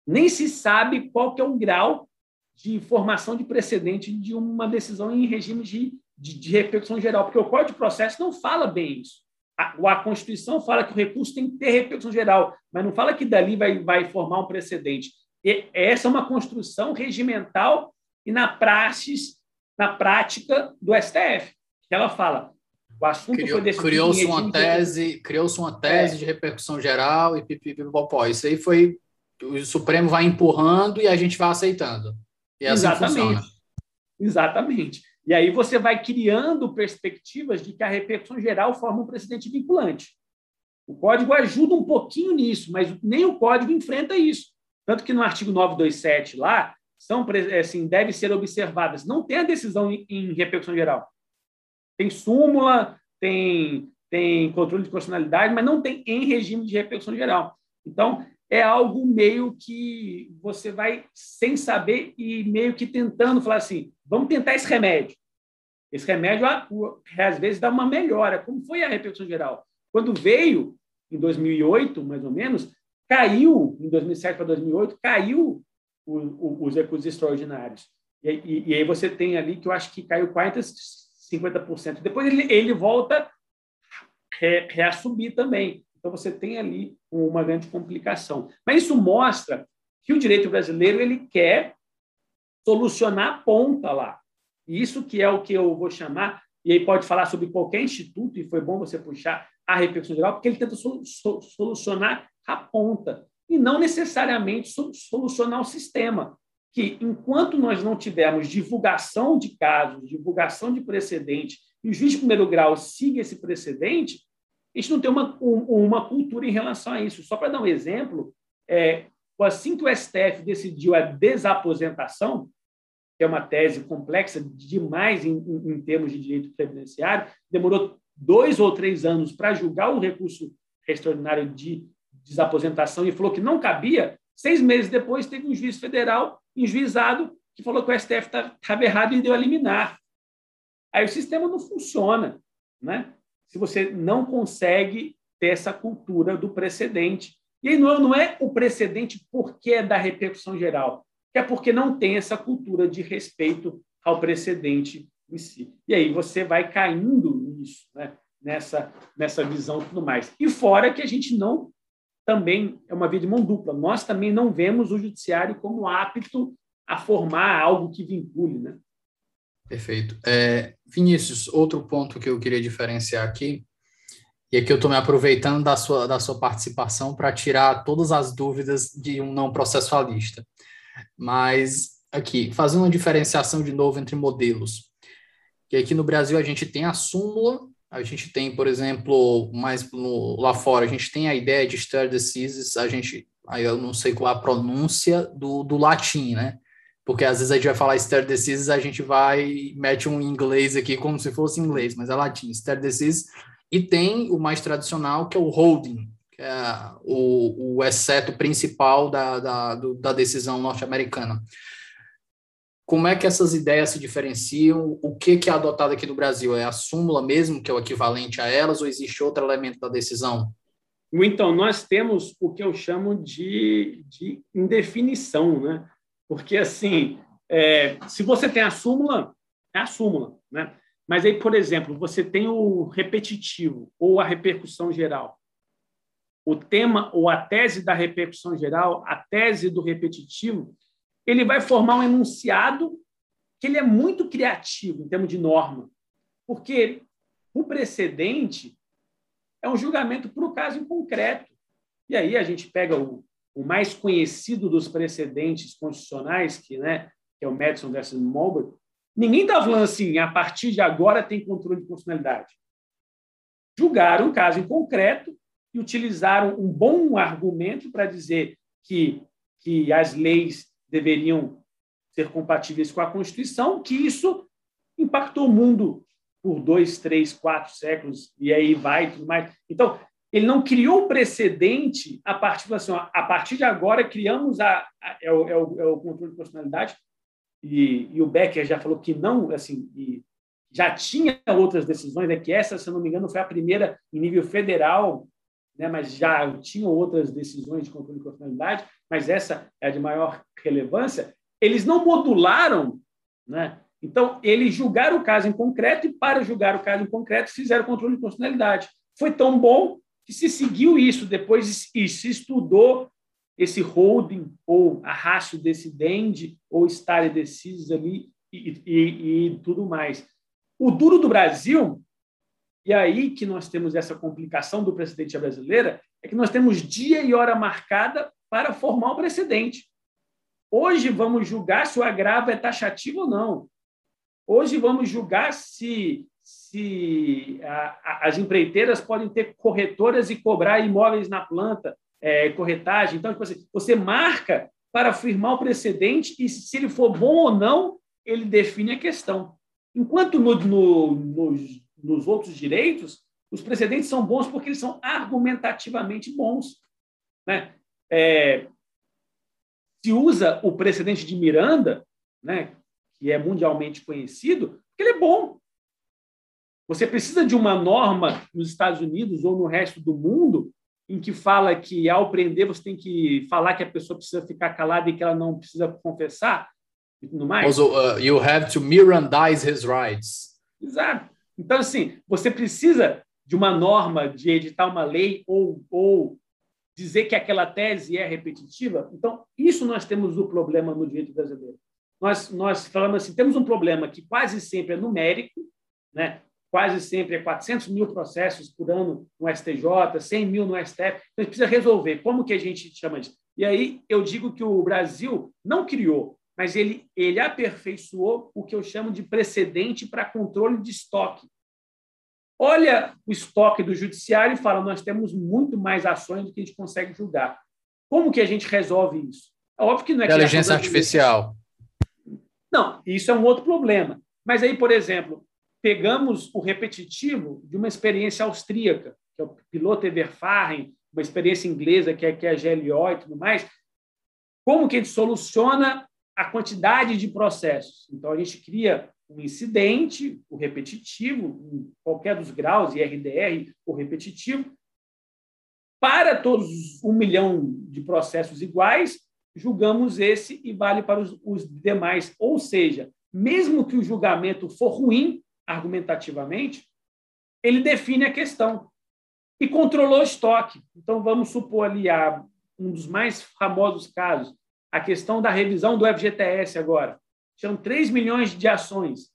nem se sabe qual que é o grau de formação de precedente de uma decisão em regime de, de, de repercussão geral, porque o Código de Processo não fala bem isso. A, a, Constituição fala que o recurso tem que ter repercussão geral, mas não fala que dali vai, vai formar um precedente. E essa é uma construção regimental e na praxis, na prática do STF. Ela fala, o assunto Criou, foi decidido. Criou-se uma tese, criou-se uma tese é. de repercussão geral e pipipipopó. Isso aí foi o Supremo vai empurrando e a gente vai aceitando. E é assim Exatamente. Funciona. Exatamente. E aí você vai criando perspectivas de que a repercussão geral forma um precedente vinculante. O código ajuda um pouquinho nisso, mas nem o código enfrenta isso. Tanto que no artigo 927 lá, são, assim, devem ser observadas. Não tem a decisão em, em repercussão geral. Tem súmula, tem, tem controle de constitucionalidade, mas não tem em regime de repercussão geral. Então, é algo meio que você vai sem saber e meio que tentando falar assim, vamos tentar esse remédio. Esse remédio, às vezes, dá uma melhora. Como foi a repercussão geral? Quando veio, em 2008, mais ou menos, caiu, em 2007 para 2008, caiu o, o, os recursos extraordinários. E, e, e, aí você tem ali que eu acho que caiu 40, 50%. Depois ele, ele volta a reassumir também. Então você tem ali uma grande complicação. Mas isso mostra que o direito brasileiro ele quer solucionar a ponta lá. E isso que é o que eu vou chamar, e aí pode falar sobre qualquer instituto, e foi bom você puxar a repercussão geral, porque ele tenta solucionar a ponta, e não necessariamente solucionar o sistema que, enquanto nós não tivermos divulgação de casos, divulgação de precedente, e o juiz de primeiro grau siga esse precedente, a gente não tem uma, uma cultura em relação a isso. Só para dar um exemplo, é, assim que o STF decidiu a desaposentação, que é uma tese complexa demais em, em, em termos de direito previdenciário, demorou dois ou três anos para julgar o recurso extraordinário de desaposentação e falou que não cabia, seis meses depois teve um juiz federal enjuizado que falou que o STF estava errado e deu a liminar. Aí o sistema não funciona, né? Se você não consegue ter essa cultura do precedente. E aí não, não é o precedente porque é da repercussão geral, é porque não tem essa cultura de respeito ao precedente em si. E aí você vai caindo nisso, né? nessa, nessa visão e tudo mais. E fora que a gente não também é uma via de mão dupla. Nós também não vemos o judiciário como apto a formar algo que vincule, né? Perfeito. É, Vinícius, outro ponto que eu queria diferenciar aqui, e aqui eu estou me aproveitando da sua, da sua participação para tirar todas as dúvidas de um não processualista. Mas aqui, fazendo uma diferenciação de novo entre modelos. Que aqui no Brasil a gente tem a súmula, a gente tem, por exemplo, mais no, lá fora, a gente tem a ideia de stare decisis, a gente, aí eu não sei qual é a pronúncia do, do latim, né? Porque às vezes a gente vai falar stare decisis, a gente vai mete um inglês aqui como se fosse inglês, mas é latim, stare decisis, e tem o mais tradicional, que é o holding, que é o, o exceto principal da, da, do, da decisão norte-americana. Como é que essas ideias se diferenciam? O que, que é adotado aqui no Brasil? É a súmula mesmo, que é o equivalente a elas, ou existe outro elemento da decisão? Então, nós temos o que eu chamo de, de indefinição, né? Porque, assim, é, se você tem a súmula, é a súmula. Né? Mas aí, por exemplo, você tem o repetitivo ou a repercussão geral. O tema ou a tese da repercussão geral, a tese do repetitivo, ele vai formar um enunciado que ele é muito criativo em termos de norma, porque o precedente é um julgamento para o caso em concreto. E aí a gente pega o, o mais conhecido dos precedentes constitucionais, que, né, que é o Madison versus Marbury, ninguém está falando assim, a partir de agora tem controle de constitucionalidade. Julgaram um caso em concreto e utilizaram um bom argumento para dizer que, que as leis deveriam ser compatíveis com a Constituição, que isso impactou o mundo por dois, três, quatro séculos, e aí vai tudo mais. Então, ele não criou precedente a partir assim, ó, a partir de agora criamos a, a é, o, é, o, é, o, controle de personalidade e, e, o Becker já falou que não assim já tinha outras decisões, né, que essa, se não me engano, foi a primeira em nível federal, né, mas já tinham outras decisões de controle de personalidade, mas essa é a de maior relevância. Eles não modularam, né? Então, eles julgaram o caso em concreto e, para julgar o caso em concreto, fizeram controle de personalidade. Foi tão bom que se seguiu isso depois e se estudou esse holding ou a ratio decidente ou stare decisis ali e, e, e tudo mais. O duro do Brasil, e aí que nós temos essa complicação do precedente brasileira, é que nós temos dia e hora marcada para formar o precedente. Hoje vamos julgar se o agravo é taxativo ou não. Hoje vamos julgar se se a, a, as empreiteiras podem ter corretoras e cobrar imóveis na planta, é, corretagem. Então, tipo assim, você marca para afirmar o precedente e, se ele for bom ou não, ele define a questão. Enquanto no, no, nos, nos outros direitos, os precedentes são bons porque eles são argumentativamente bons. Né? É, se usa o precedente de Miranda, né, que é mundialmente conhecido, porque ele é bom. Você precisa de uma norma nos Estados Unidos ou no resto do mundo em que fala que ao prender você tem que falar que a pessoa precisa ficar calada e que ela não precisa confessar e tudo mais. Also, uh, you have to Mirandize his rights. Exato. Então, assim, você precisa de uma norma de editar uma lei ou, ou dizer que aquela tese é repetitiva. Então, isso nós temos o problema no direito brasileiro. Nós, nós falamos assim, temos um problema que quase sempre é numérico, né? Quase sempre é 400 mil processos por ano no STJ, 100 mil no STF. Então, a gente precisa resolver. Como que a gente chama disso? E aí eu digo que o Brasil não criou, mas ele, ele aperfeiçoou o que eu chamo de precedente para controle de estoque. Olha o estoque do judiciário e fala, nós temos muito mais ações do que a gente consegue julgar. Como que a gente resolve isso? É óbvio que não é inteligência artificial. Não, isso é um outro problema. Mas aí, por exemplo, pegamos o repetitivo de uma experiência austríaca, que é o piloto Everfahren, uma experiência inglesa, que é, que é a GLO e tudo mais. Como que a gente soluciona a quantidade de processos? Então, a gente cria um incidente, o repetitivo, em qualquer dos graus, IRDR ou repetitivo, para todos um milhão de processos iguais, julgamos esse e vale para os, os demais. Ou seja, mesmo que o julgamento for ruim, argumentativamente, ele define a questão e controlou o estoque. Então, vamos supor ali a, um dos mais famosos casos, a questão da revisão do FGTS agora. Tinham 3 milhões de ações.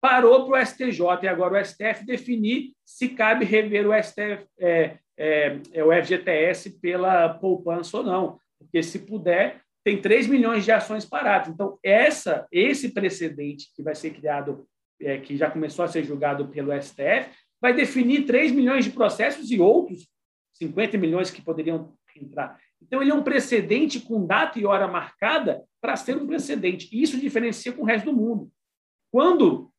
Parou para o STJ e agora o STF definir se cabe rever o, STF, é, é, é, o FGTS pela poupança ou não. Porque, se puder, tem 3 milhões de ações paradas. Então, essa, esse precedente que vai ser criado, é, que já começou a ser julgado pelo STF, vai definir 3 milhões de processos e outros 50 milhões que poderiam entrar. Então, ele é um precedente com data e hora marcada para ser um precedente. E isso diferencia com o resto do mundo. Quando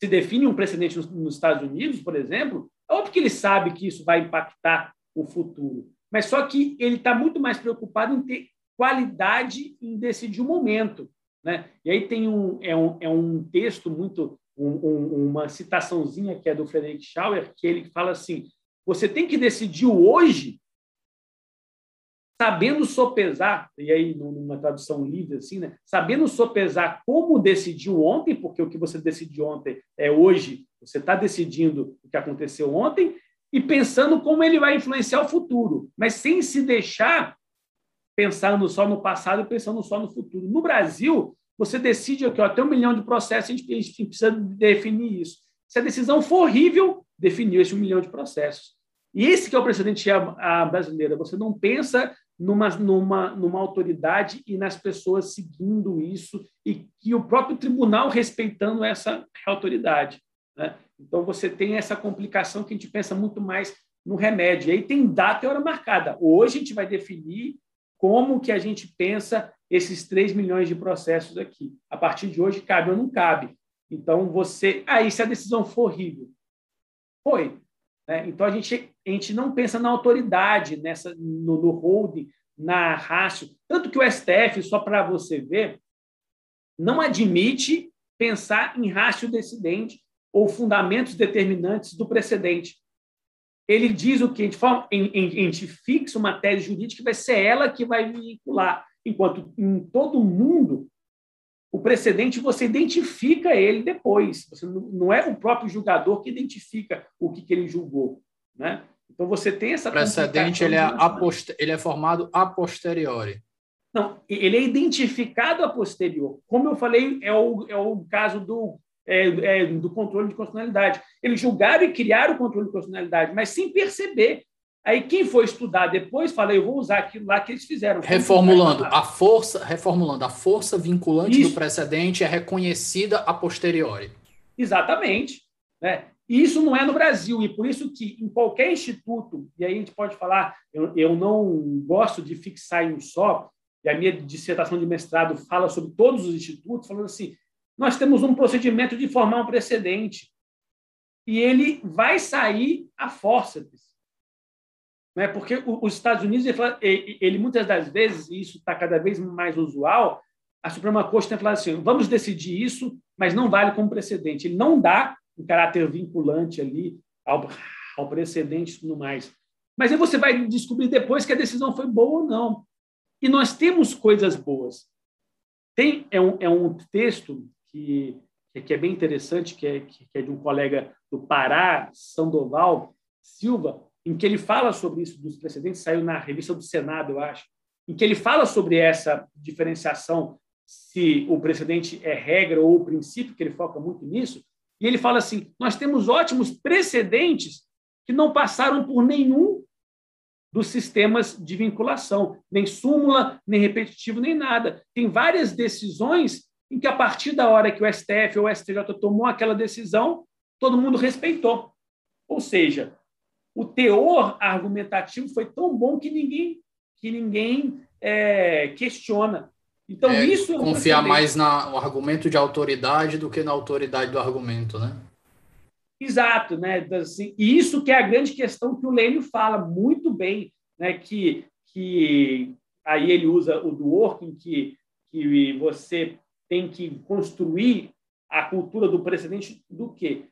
se define um precedente nos Estados Unidos, por exemplo, é óbvio que ele sabe que isso vai impactar o futuro. Mas só que ele está muito mais preocupado em ter qualidade em decidir o momento. Né? E aí tem um, é, um, é um texto muito, um, um, uma citaçãozinha que é do Frederick Schauer, que ele fala assim, você tem que decidir hoje sabendo sopesar, e aí numa tradução livre assim, né? Sabendo sopesar como decidiu ontem, porque o que você decidiu ontem é hoje, você está decidindo o que aconteceu ontem, e pensando como ele vai influenciar o futuro, mas sem se deixar pensando só no passado e pensando só no futuro. No Brasil, você decide que até um milhão de processos, a gente, a gente precisa definir isso. Se a decisão for horrível, definiu esse um milhão de processos. E esse que é o precedente brasileiro. Você não pensa numa, numa, numa autoridade e nas pessoas seguindo isso e que o próprio tribunal respeitando essa autoridade. Né? Então, você tem essa complicação que a gente pensa muito mais no remédio. E aí tem data e hora marcada. Hoje a gente vai definir como que a gente pensa esses 3 milhões de processos aqui. A partir de hoje, cabe ou não cabe. Então, você... Aí, ah, se a decisão for horrível? Foi. Né? Então, a gente, a gente não pensa na autoridade, nessa, no, no holding, na rácio. Tanto que o STF, só para você ver, não admite pensar em rácio decidente ou fundamentos determinantes do precedente. Ele diz o que? A gente, fixa uma tese jurídica que vai ser ela que vai vincular. Enquanto em todo mundo, o precedente você identifica ele depois. Você não é o próprio julgador que identifica o que, que ele julgou. Né? Então você tem essa. O precedente ele é, ele é formado a posteriori. Não, ele é identificado a posterior. Como eu falei, é o, é o caso do, é, é, do controle de constitucionalidade. Eles julgaram e criaram o controle de constitucionalidade, mas sem perceber. Aí quem for estudar depois fala, eu vou usar aquilo lá que eles fizeram. Reformulando, a força, reformulando, a força vinculante Isso. do precedente é reconhecida a posteriori. Exatamente. Né? E isso não é no Brasil, e por isso que em qualquer instituto, e aí a gente pode falar, eu, eu não gosto de fixar em um só, e a minha dissertação de mestrado fala sobre todos os institutos, falando assim, nós temos um procedimento de formar um precedente, e ele vai sair a força né? Porque os Estados Unidos, ele, ele muitas das vezes, e isso está cada vez mais usual, a Suprema Corte tem falado assim: vamos decidir isso, mas não vale como precedente. Ele não dá um caráter vinculante ali ao, ao precedente e tudo mais. Mas aí você vai descobrir depois que a decisão foi boa ou não. E nós temos coisas boas. Tem é um, é um texto que, que é bem interessante, que é, que é de um colega do Pará, Sandoval Silva, em que ele fala sobre isso dos precedentes, saiu na revista do Senado, eu acho, em que ele fala sobre essa diferenciação, se o precedente é regra ou princípio, que ele foca muito nisso, e ele fala assim: nós temos ótimos precedentes que não passaram por nenhum dos sistemas de vinculação, nem súmula, nem repetitivo, nem nada. Tem várias decisões em que, a partir da hora que o STF ou o STJ tomou aquela decisão, todo mundo respeitou. Ou seja, o teor argumentativo foi tão bom que ninguém, que ninguém é, questiona. Então, é, isso é confiar mais no argumento de autoridade do que na autoridade do argumento, né? Exato, né? Assim, e isso que é a grande questão que o Lênio fala muito bem, né? Que, que aí ele usa o do working, que, que você tem que construir a cultura do precedente do quê?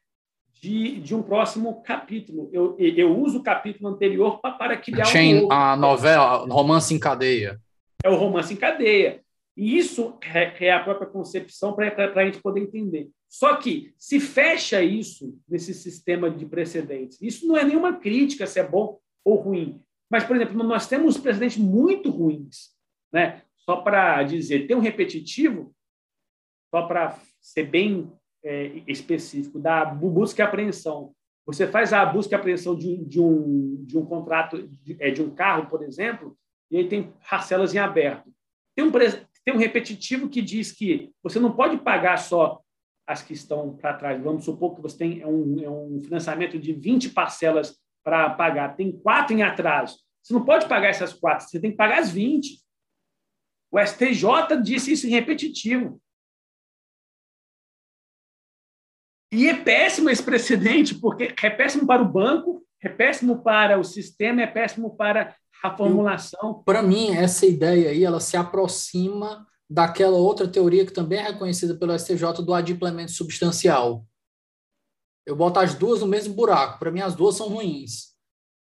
De, de um próximo capítulo. Eu, eu uso o capítulo anterior para, para criar Chain, um a novela, romance em cadeia. É o romance em cadeia. E isso é, é a própria concepção para a gente poder entender. Só que se fecha isso nesse sistema de precedentes. Isso não é nenhuma crítica se é bom ou ruim. Mas, por exemplo, nós temos precedentes muito ruins. Né? Só para dizer, tem um repetitivo, só para ser bem é, específico, da busca e apreensão. Você faz a busca e apreensão de, de, um, de um contrato, de, é, de um carro, por exemplo, e aí tem parcelas em aberto. Tem um, tem um repetitivo que diz que você não pode pagar só as que estão para trás. Vamos supor que você tem é um, é um financiamento de 20 parcelas para pagar, tem quatro em atraso. Você não pode pagar essas quatro, você tem que pagar as 20. O STJ disse isso em repetitivo. E é péssimo esse precedente, porque é péssimo para o banco, é péssimo para o sistema, é péssimo para a formulação. Para mim, essa ideia aí, ela se aproxima daquela outra teoria que também é reconhecida pelo STJ do adimplemento substancial. Eu boto as duas no mesmo buraco. Para mim, as duas são ruins,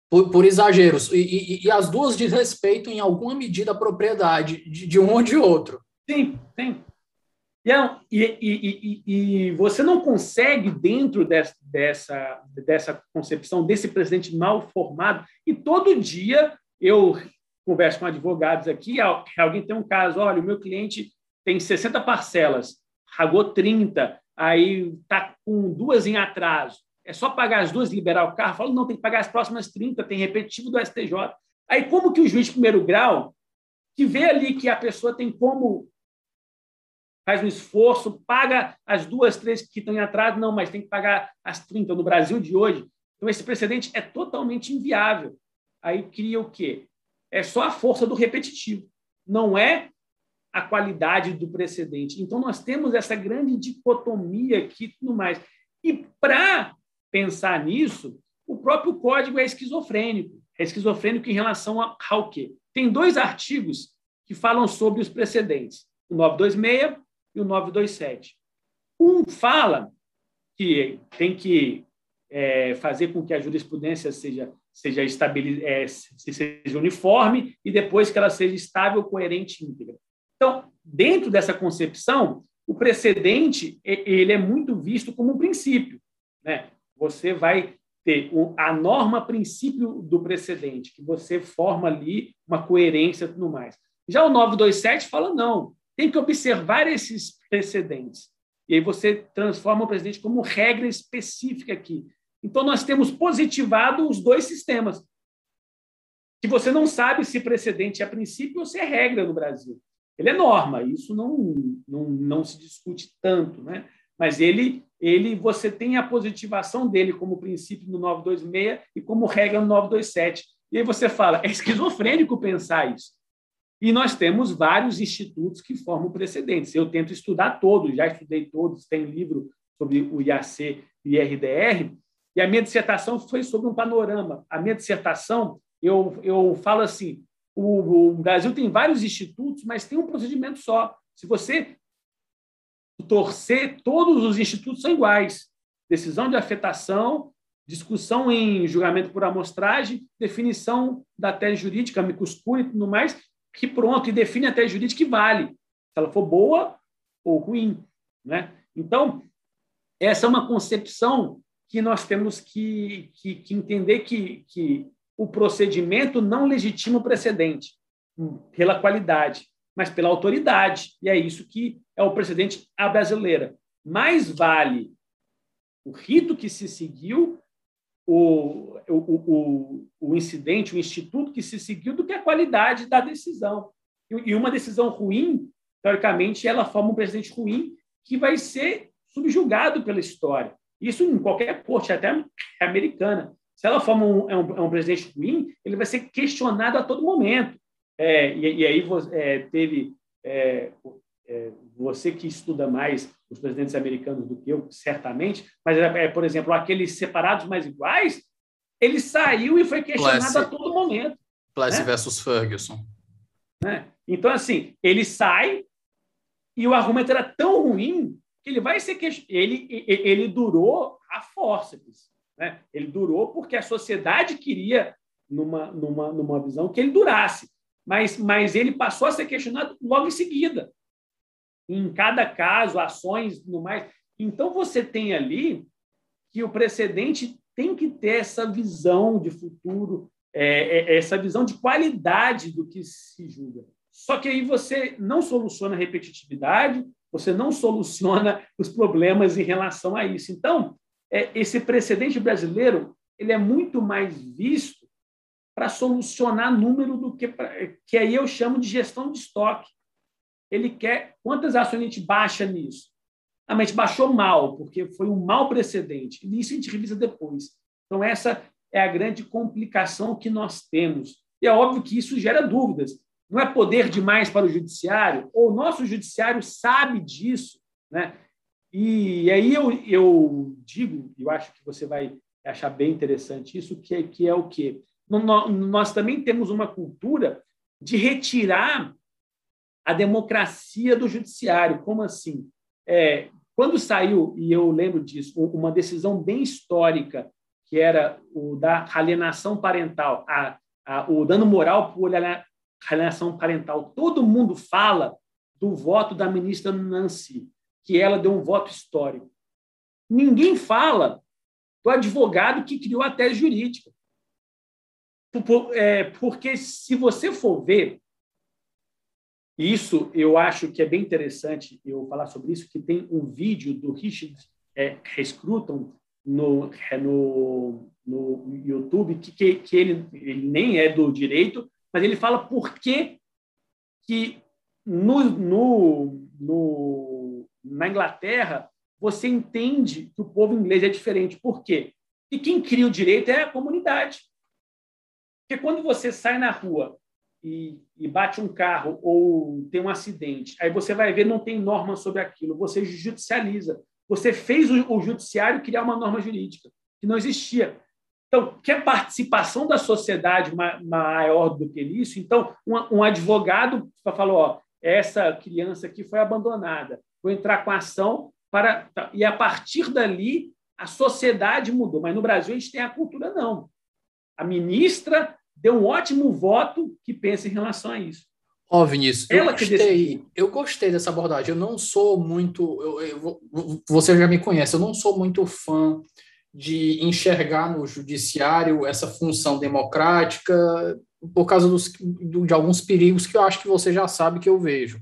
por, por exageros. E, e, e, as duas desrespeitam, em alguma medida, a propriedade de, de um ou de outro. Sim, sim. É e, e, e, você não consegue, dentro dessa, dessa, dessa concepção, desse presidente mal formado, e todo dia eu converso com advogados aqui, alguém tem um caso, olha, o meu cliente tem 60 parcelas, pagou 30, aí está com duas em atraso, é só pagar as duas e liberar o carro? Falo, não, tem que pagar as próximas 30, tem repetitivo do STJ. Aí como que o juiz de primeiro grau, que vê ali que a pessoa tem como faz um esforço, paga as duas, três que estão em atraso, não, mas tem que pagar as 30 no Brasil de hoje. Então, esse precedente é totalmente inviável. Aí cria o quê? É só a força do repetitivo, não é a qualidade do precedente. Então, nós temos essa grande dicotomia aqui e tudo mais. E para pensar nisso, o próprio código é esquizofrênico. É esquizofrênico em relação ao quê? Tem dois artigos que falam sobre os precedentes. O 926 e o 927. Um fala que tem que é, fazer com que a jurisprudência seja seja, é, seja uniforme e depois que ela seja estável, coerente e íntegra. Então, dentro dessa concepção, o precedente ele é muito visto como um princípio. Né? Você vai ter a norma princípio do precedente, que você forma ali uma coerência e tudo mais. Já o 927 fala não, tem que observar esses precedentes. E aí você transforma o precedente como regra específica aqui. Então, nós temos positivado os dois sistemas. Que você não sabe se precedente é princípio ou se é regra no Brasil. Ele é norma, isso não, não, não se discute tanto, né? mas ele, ele você tem a positivação dele como princípio no 926 e como regra no 927. E aí você fala, é esquizofrênico pensar isso. E nós temos vários institutos que formam precedentes. Eu tento estudar todos, já estudei todos, tem livro sobre o IAC e RDR, e a minha dissertação foi sobre um panorama. A minha dissertação, eu, eu falo assim, o, o Brasil tem vários institutos, mas tem um procedimento só. Se você torcer, todos os institutos são iguais. Decisão de afetação, discussão em julgamento por amostragem, definição da tese jurídica, amicus e tudo mais, que pronto, e define a tese jurídica que vale, se ela for boa ou ruim. Né? Então, essa é uma concepção que nós temos que, que, que entender que, que o procedimento não legitima o precedente pela qualidade, mas pela autoridade. E é isso que é o precedente à brasileira. Mais vale o rito que se seguiu o, o, o, o incidente, o instituto que se seguiu, do que a qualidade da decisão. E uma decisão ruim, teoricamente, ela forma um presidente ruim que vai ser subjugado pela história. Isso em qualquer corte, até americana. Se ela forma um, é um, é um presidente ruim, ele vai ser questionado a todo momento. É, e, e, aí é, teve é, é, você que estuda mais os presidentes americanos do que eu, certamente, mas, é, é por exemplo, aqueles separados mais iguais, ele saiu e foi questionado Plessy, a todo momento. Plessy né? versus Ferguson. Né? Então, assim, ele sai e o argumento era tão ruim que ele vai ser ele ele durou a força né? Ele durou porque a sociedade queria numa numa numa visão que ele durasse, mas mas ele passou a ser questionado logo em seguida. Em cada caso, ações no mais. Então você tem ali que o precedente tem que ter essa visão de futuro, é, é, essa visão de qualidade do que se julga. Só que aí você não soluciona a repetitividade, você não soluciona os problemas em relação a isso. Então, é, esse precedente brasileiro ele é muito mais visto para solucionar número do que pra, que aí eu chamo de gestão de estoque. Ele quer quantas ações a gente baixa nisso? Ah, a gente baixou mal, porque foi um mau precedente. E isso a gente revisa depois. Então, essa é a grande complicação que nós temos. E é óbvio que isso gera dúvidas não é poder demais para o judiciário, ou o nosso judiciário sabe disso, né? E aí eu, eu digo, eu acho que você vai achar bem interessante isso, que é, que é o quê? Nós também temos uma cultura de retirar a democracia do judiciário. Como assim? É, quando saiu, e eu lembro disso, uma decisão bem histórica, que era o da alienação parental, a, a, o dano moral por alienação parental. Todo mundo fala do voto da ministra Nancy, que ela deu um voto histórico. Ninguém fala do advogado que criou a tese jurídica. É, porque, se você for ver, isso eu acho que é bem interessante eu falar sobre isso, que tem um vídeo do Richard é, no, é, no, no YouTube, que, que, que ele, ele nem é do direito, mas ele fala por que, que no, no, no, na Inglaterra você entende que o povo inglês é diferente. Por quê? E quem cria o direito é a comunidade. Porque quando você sai na rua e, e, bate um carro ou tem um acidente, aí você vai ver não tem norma sobre aquilo, você judicializa. Você fez o, o judiciário criar uma norma jurídica que não existia. Então, quer participação da sociedade maior do que isso? Então, um, um advogado falou: ó, essa criança aqui foi abandonada, vou entrar com ação para. Tá, e a partir dali, a sociedade mudou. Mas no Brasil, a gente tem a cultura, não. A ministra deu um ótimo voto que pensa em relação a isso. Ó, oh, Vinícius, Ela eu gostei, eu gostei dessa abordagem. Eu não sou muito. Eu, eu, você já me conhece, eu não sou muito fã de enxergar no judiciário essa função democrática por causa dos, de alguns perigos que eu acho que você já sabe que eu vejo.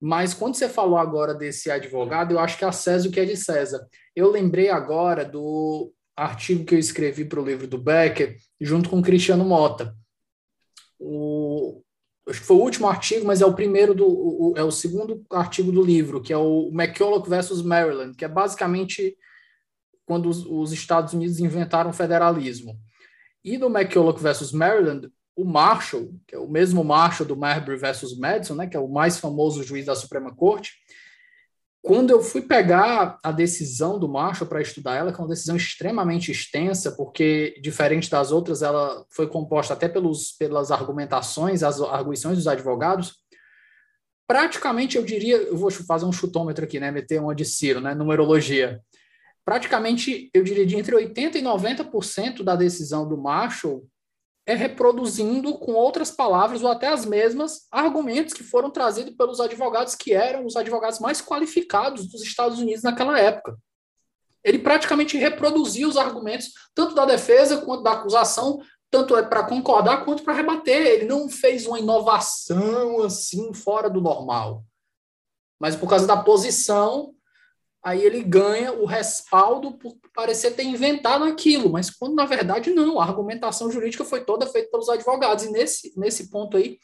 Mas quando você falou agora desse advogado, eu acho que a César o que é de César. Eu lembrei agora do artigo que eu escrevi para o livro do Becker, junto com o Cristiano Mota. O, acho que foi o último artigo, mas é o primeiro do o, é o segundo artigo do livro, que é o McCulloch versus Maryland, que é basicamente quando os, os Estados Unidos inventaram o federalismo. E no McCulloch versus Maryland, o Marshall, que é o mesmo Marshall do Marbury versus Madison, né, que é o mais famoso juiz da Suprema Corte, quando eu fui pegar a decisão do Marshall para estudar ela, que é uma decisão extremamente extensa, porque, diferente das outras, ela foi composta até pelos, pelas argumentações, as arguições dos advogados, praticamente, eu diria, eu vou fazer um chutômetro aqui, né, meter uma de Ciro, né, numerologia, praticamente, eu diria, de entre 80% e 90% da decisão do Marshall é reproduzindo com outras palavras ou até as mesmas argumentos que foram trazidos pelos advogados que eram os advogados mais qualificados dos Estados Unidos naquela época. Ele praticamente reproduziu os argumentos tanto da defesa quanto da acusação, tanto é para concordar quanto para rebater. Ele não fez uma inovação assim fora do normal. Mas por causa da posição aí ele ganha o respaldo por parecer ter inventado aquilo, mas quando na verdade não, a argumentação jurídica foi toda feita pelos advogados, e nesse, nesse ponto aí,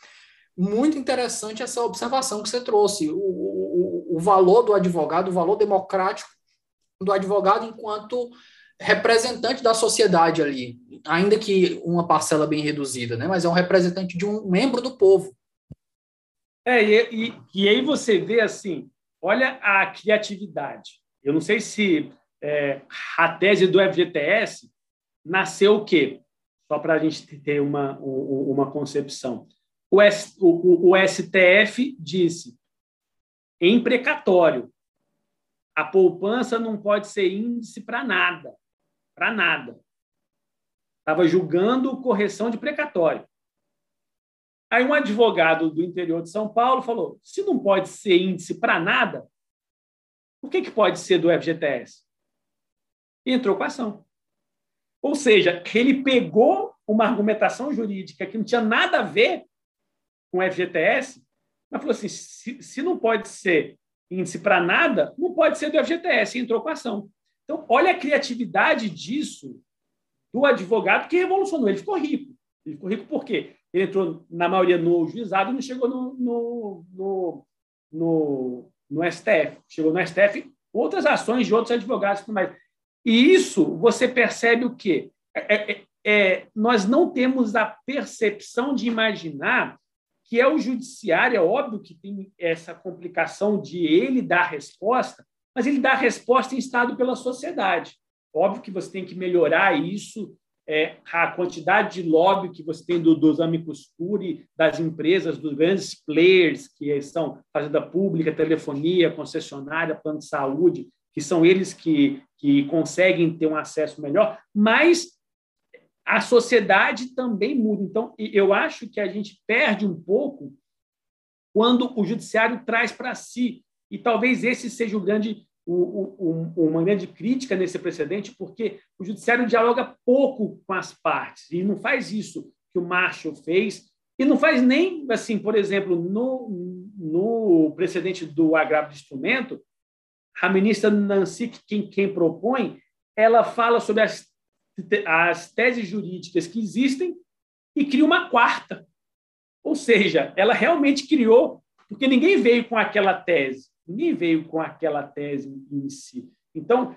muito interessante essa observação que você trouxe, o, o, o valor do advogado, o valor democrático do advogado enquanto representante da sociedade ali, ainda que uma parcela bem reduzida, né? mas é um representante de um membro do povo. É, e, e, e aí você vê assim, olha a criatividade. Eu não sei se é, a tese do FGTS nasceu o quê? Só para a gente ter uma, uma concepção. O, S, o, o STF disse, em precatório, a poupança não pode ser índice para nada. Para nada. Estava julgando correção de precatório. Aí um advogado do interior de São Paulo falou: se não pode ser índice para nada, o que, que pode ser do FGTS? Entrou com a ação. Ou seja, ele pegou uma argumentação jurídica que não tinha nada a ver com o FGTS, mas falou assim: se, se não pode ser índice para nada, não pode ser do FGTS, entrou com a ação. Então, olha a criatividade disso do advogado que revolucionou. Ele ficou rico. Ele ficou rico por quê? Ele entrou, na maioria, no juizado e não chegou no, no, no, no, no STF. Chegou no STF outras ações de outros advogados e tudo mais. E isso você percebe o quê? É, é, é, nós não temos a percepção de imaginar que é o judiciário, é óbvio que tem essa complicação de ele dar resposta, mas ele dá resposta em estado pela sociedade. Óbvio que você tem que melhorar isso, é, a quantidade de lobby que você tem do, dos amicus curi, das empresas, dos grandes players que são fazenda pública, telefonia, concessionária, plano de saúde, que são eles que, que conseguem ter um acesso melhor, mas a sociedade também muda. Então, eu acho que a gente perde um pouco quando o judiciário traz para si, e talvez esse seja o grande o, o, uma grande crítica nesse precedente, porque o judiciário dialoga pouco com as partes e não faz isso que o Marshall fez e não faz nem assim, por exemplo, no, no precedente do agravo de instrumento, a ministra Nancy, quem, quem propõe, ela fala sobre as, as teses jurídicas que existem e cria uma quarta. Ou seja, ela realmente criou, porque ninguém veio com aquela tese. Ninguém veio com aquela tese em si. Então,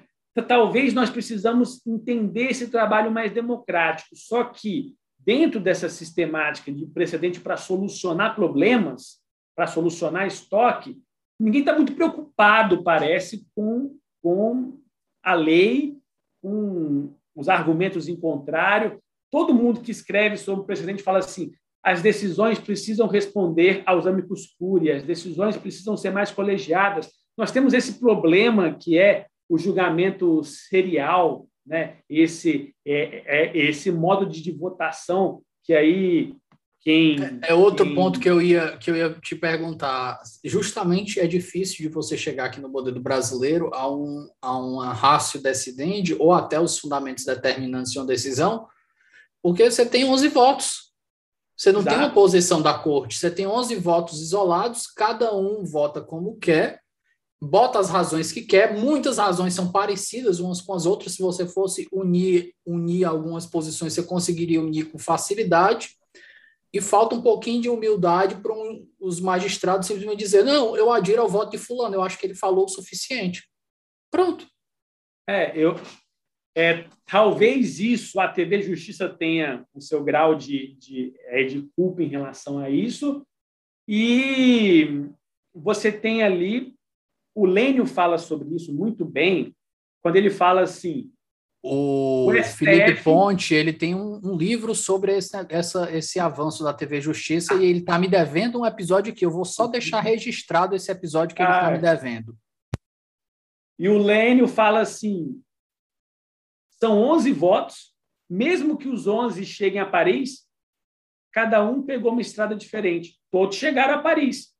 talvez nós precisamos entender esse trabalho mais democrático. Só que, dentro dessa sistemática de precedente para solucionar problemas, para solucionar estoque, ninguém está muito preocupado, parece, com, com a lei, com os argumentos em contrário. Todo mundo que escreve sobre o precedente fala assim: as decisões precisam responder aos amicus curiae, as decisões precisam ser mais colegiadas. Nós temos esse problema que é o julgamento serial, né? esse, é, é esse modo de, votação que aí quem... É, é outro quem... ponto que eu, ia, que eu ia te perguntar. Justamente é difícil de você chegar aqui no modelo brasileiro a, um, a uma rácio decidente ou até os fundamentos determinantes de uma decisão, porque você tem 11 votos. Você não tem uma posição da corte, você tem 11 votos isolados, cada um vota como quer, bota as razões que quer, muitas razões são parecidas umas com as outras, se você fosse unir, unir algumas posições, você conseguiria unir com facilidade, e falta um pouquinho de humildade para um, os magistrados simplesmente dizer, não, eu adiro ao voto de fulano, eu acho que ele falou o suficiente. Pronto. É, eu, é, talvez isso, a TV Justiça tenha o seu grau de, de, é, de culpa em relação a isso, e você tem ali, o Lênio fala sobre isso muito bem, quando ele fala assim. O, o. Felipe Ponte ele tem um, um livro sobre esse, essa, esse avanço da TV Justiça ah. e ele está me devendo um episódio que eu vou só deixar registrado esse episódio que ele está ah. me devendo. E o Lênio fala assim: são 11 votos, mesmo que os 11 cheguem a Paris, cada um pegou uma estrada diferente. Todos chegaram a Paris.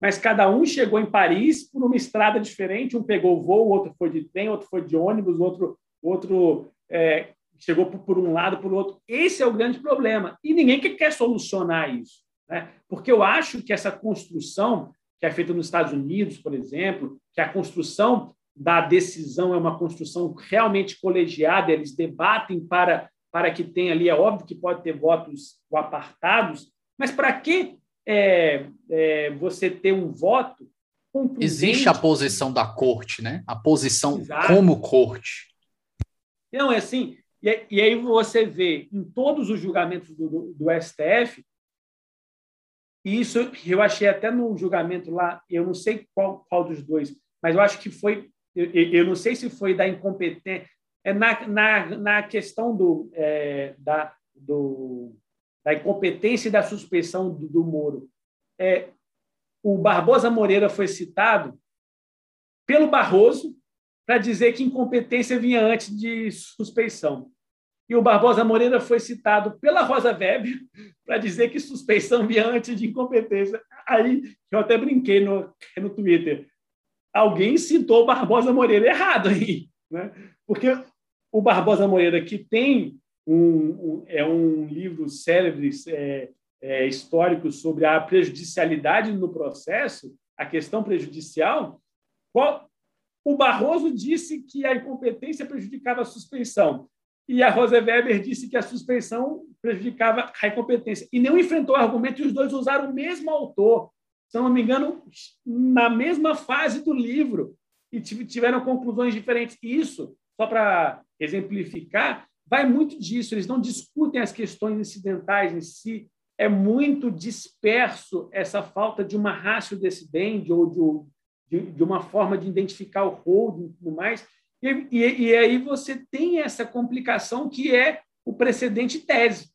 Mas cada um chegou em Paris por uma estrada diferente. Um pegou voo, outro foi de trem, outro foi de ônibus, outro, outro é, chegou por, um lado, por outro. Esse é o grande problema. E ninguém quer solucionar isso. Né? Porque eu acho que essa construção que é feita nos Estados Unidos, por exemplo, que a construção da decisão é uma construção realmente colegiada, eles debatem para, para que tenha ali, é óbvio que pode ter votos apartados, mas para que é, é, você ter um voto Existe a posição da corte, né? A posição Exato. como corte. Não, é assim, e, e, aí você vê em todos os julgamentos do, do, do STF, E isso eu achei até no julgamento lá, eu não sei qual, qual dos dois, mas eu acho que foi, eu, eu não sei se foi da incompetência, é na, na, na questão do, é, da, do, da incompetência e da suspeição do, do Moro. É, o Barbosa Moreira foi citado pelo Barroso para dizer que incompetência vinha antes de suspeição e o Barbosa Moreira foi citado pela Rosa Weber para dizer que suspeição vinha antes de incompetência. Aí eu até brinquei no, no Twitter. Alguém citou o Barbosa Moreira errado aí, né? porque o Barbosa Moreira, que tem um, um é um livro célebre é, é, histórico sobre a prejudicialidade no processo, a questão prejudicial, qual, o Barroso disse que a incompetência prejudicava a suspeição e a Rosa Weber disse que a suspensão prejudicava a incompetência. E não enfrentou o argumento e os dois usaram o mesmo autor, se não me engano, na mesma fase do livro, e tiveram conclusões diferentes. Isso, só para exemplificar, vai muito disso. Eles não discutem as questões incidentais em si. É muito disperso essa falta de uma ratio decidendi ou de, de, uma forma de identificar o holding e tudo mais e, e, e aí você tem essa complicação que é o precedente tese.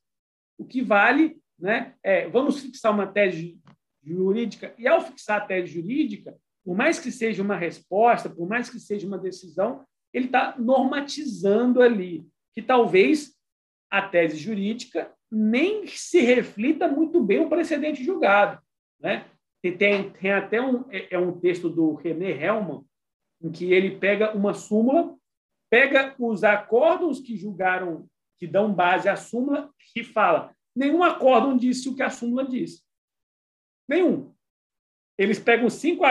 O que vale, né, é, vamos fixar uma tese jurídica, e ao fixar a tese jurídica, por mais que seja uma resposta, por mais que seja uma decisão, ele está normatizando ali, que talvez a tese jurídica nem se reflita muito bem o precedente julgado. Né? Tem, tem até um, é, é um texto do René Hellman, em que ele pega uma súmula, pega os acórdons que julgaram, que dão base à súmula, e fala: nenhum acórdão disse o que a súmula diz. Nenhum. Eles pegam cinco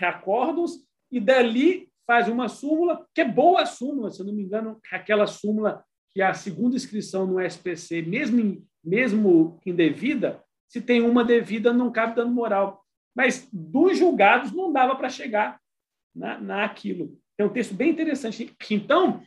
acórdons e dali faz uma súmula, que é boa súmula, se eu não me engano, aquela súmula que a segunda inscrição no SPC, mesmo, mesmo indevida, se tem uma devida, não cabe dano moral. Mas dos julgados não dava para chegar na, naquilo. É um texto bem interessante. Então,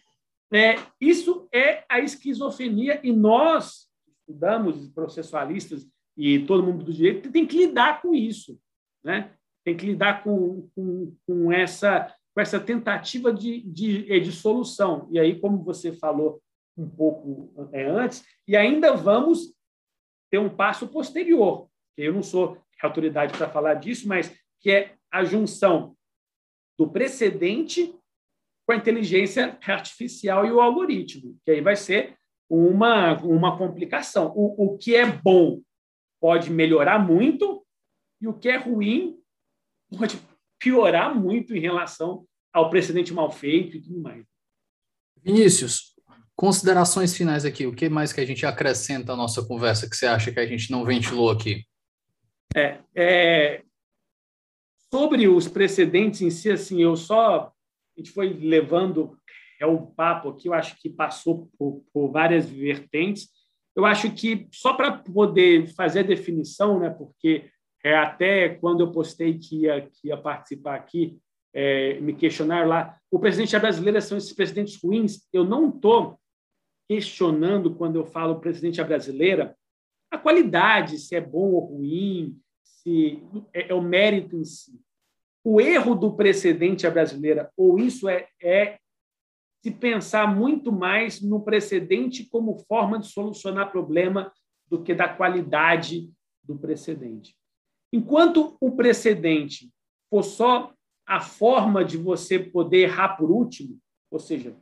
é, isso é a esquizofrenia e nós estudamos, processualistas e todo mundo do direito, tem que lidar com isso, né? Tem que lidar com, com, com essa com essa tentativa de, de, é, de solução. E aí, como você falou um pouco é, antes, e ainda vamos ter um passo posterior. Eu não sou autoridade para falar disso, mas que é a junção do precedente com a inteligência artificial e o algoritmo, que aí vai ser uma, uma complicação. O, o que é bom pode melhorar muito e o que é ruim pode piorar muito em relação ao precedente mal feito e tudo mais. Vinícius, considerações finais aqui. O que mais que a gente acrescenta à nossa conversa que você acha que a gente não ventilou aqui? É, é Sobre os precedentes em si, assim, eu só a gente foi levando é o papo aqui, eu acho que passou por, por várias vertentes. Eu acho que só para poder fazer a definição, né, porque é, até quando eu postei que ia, que ia participar aqui, é, me questionaram lá, o presidente brasileiro são esses presidentes ruins. Eu não estou questionando, quando eu falo presidente brasileira, a qualidade, se é bom ou ruim, se é, é o mérito em si. O erro do precedente brasileira, ou isso é, é se pensar muito mais no precedente como forma de solucionar problema do que da qualidade do precedente. Enquanto o precedente for só a forma de você poder errar por último, ou seja,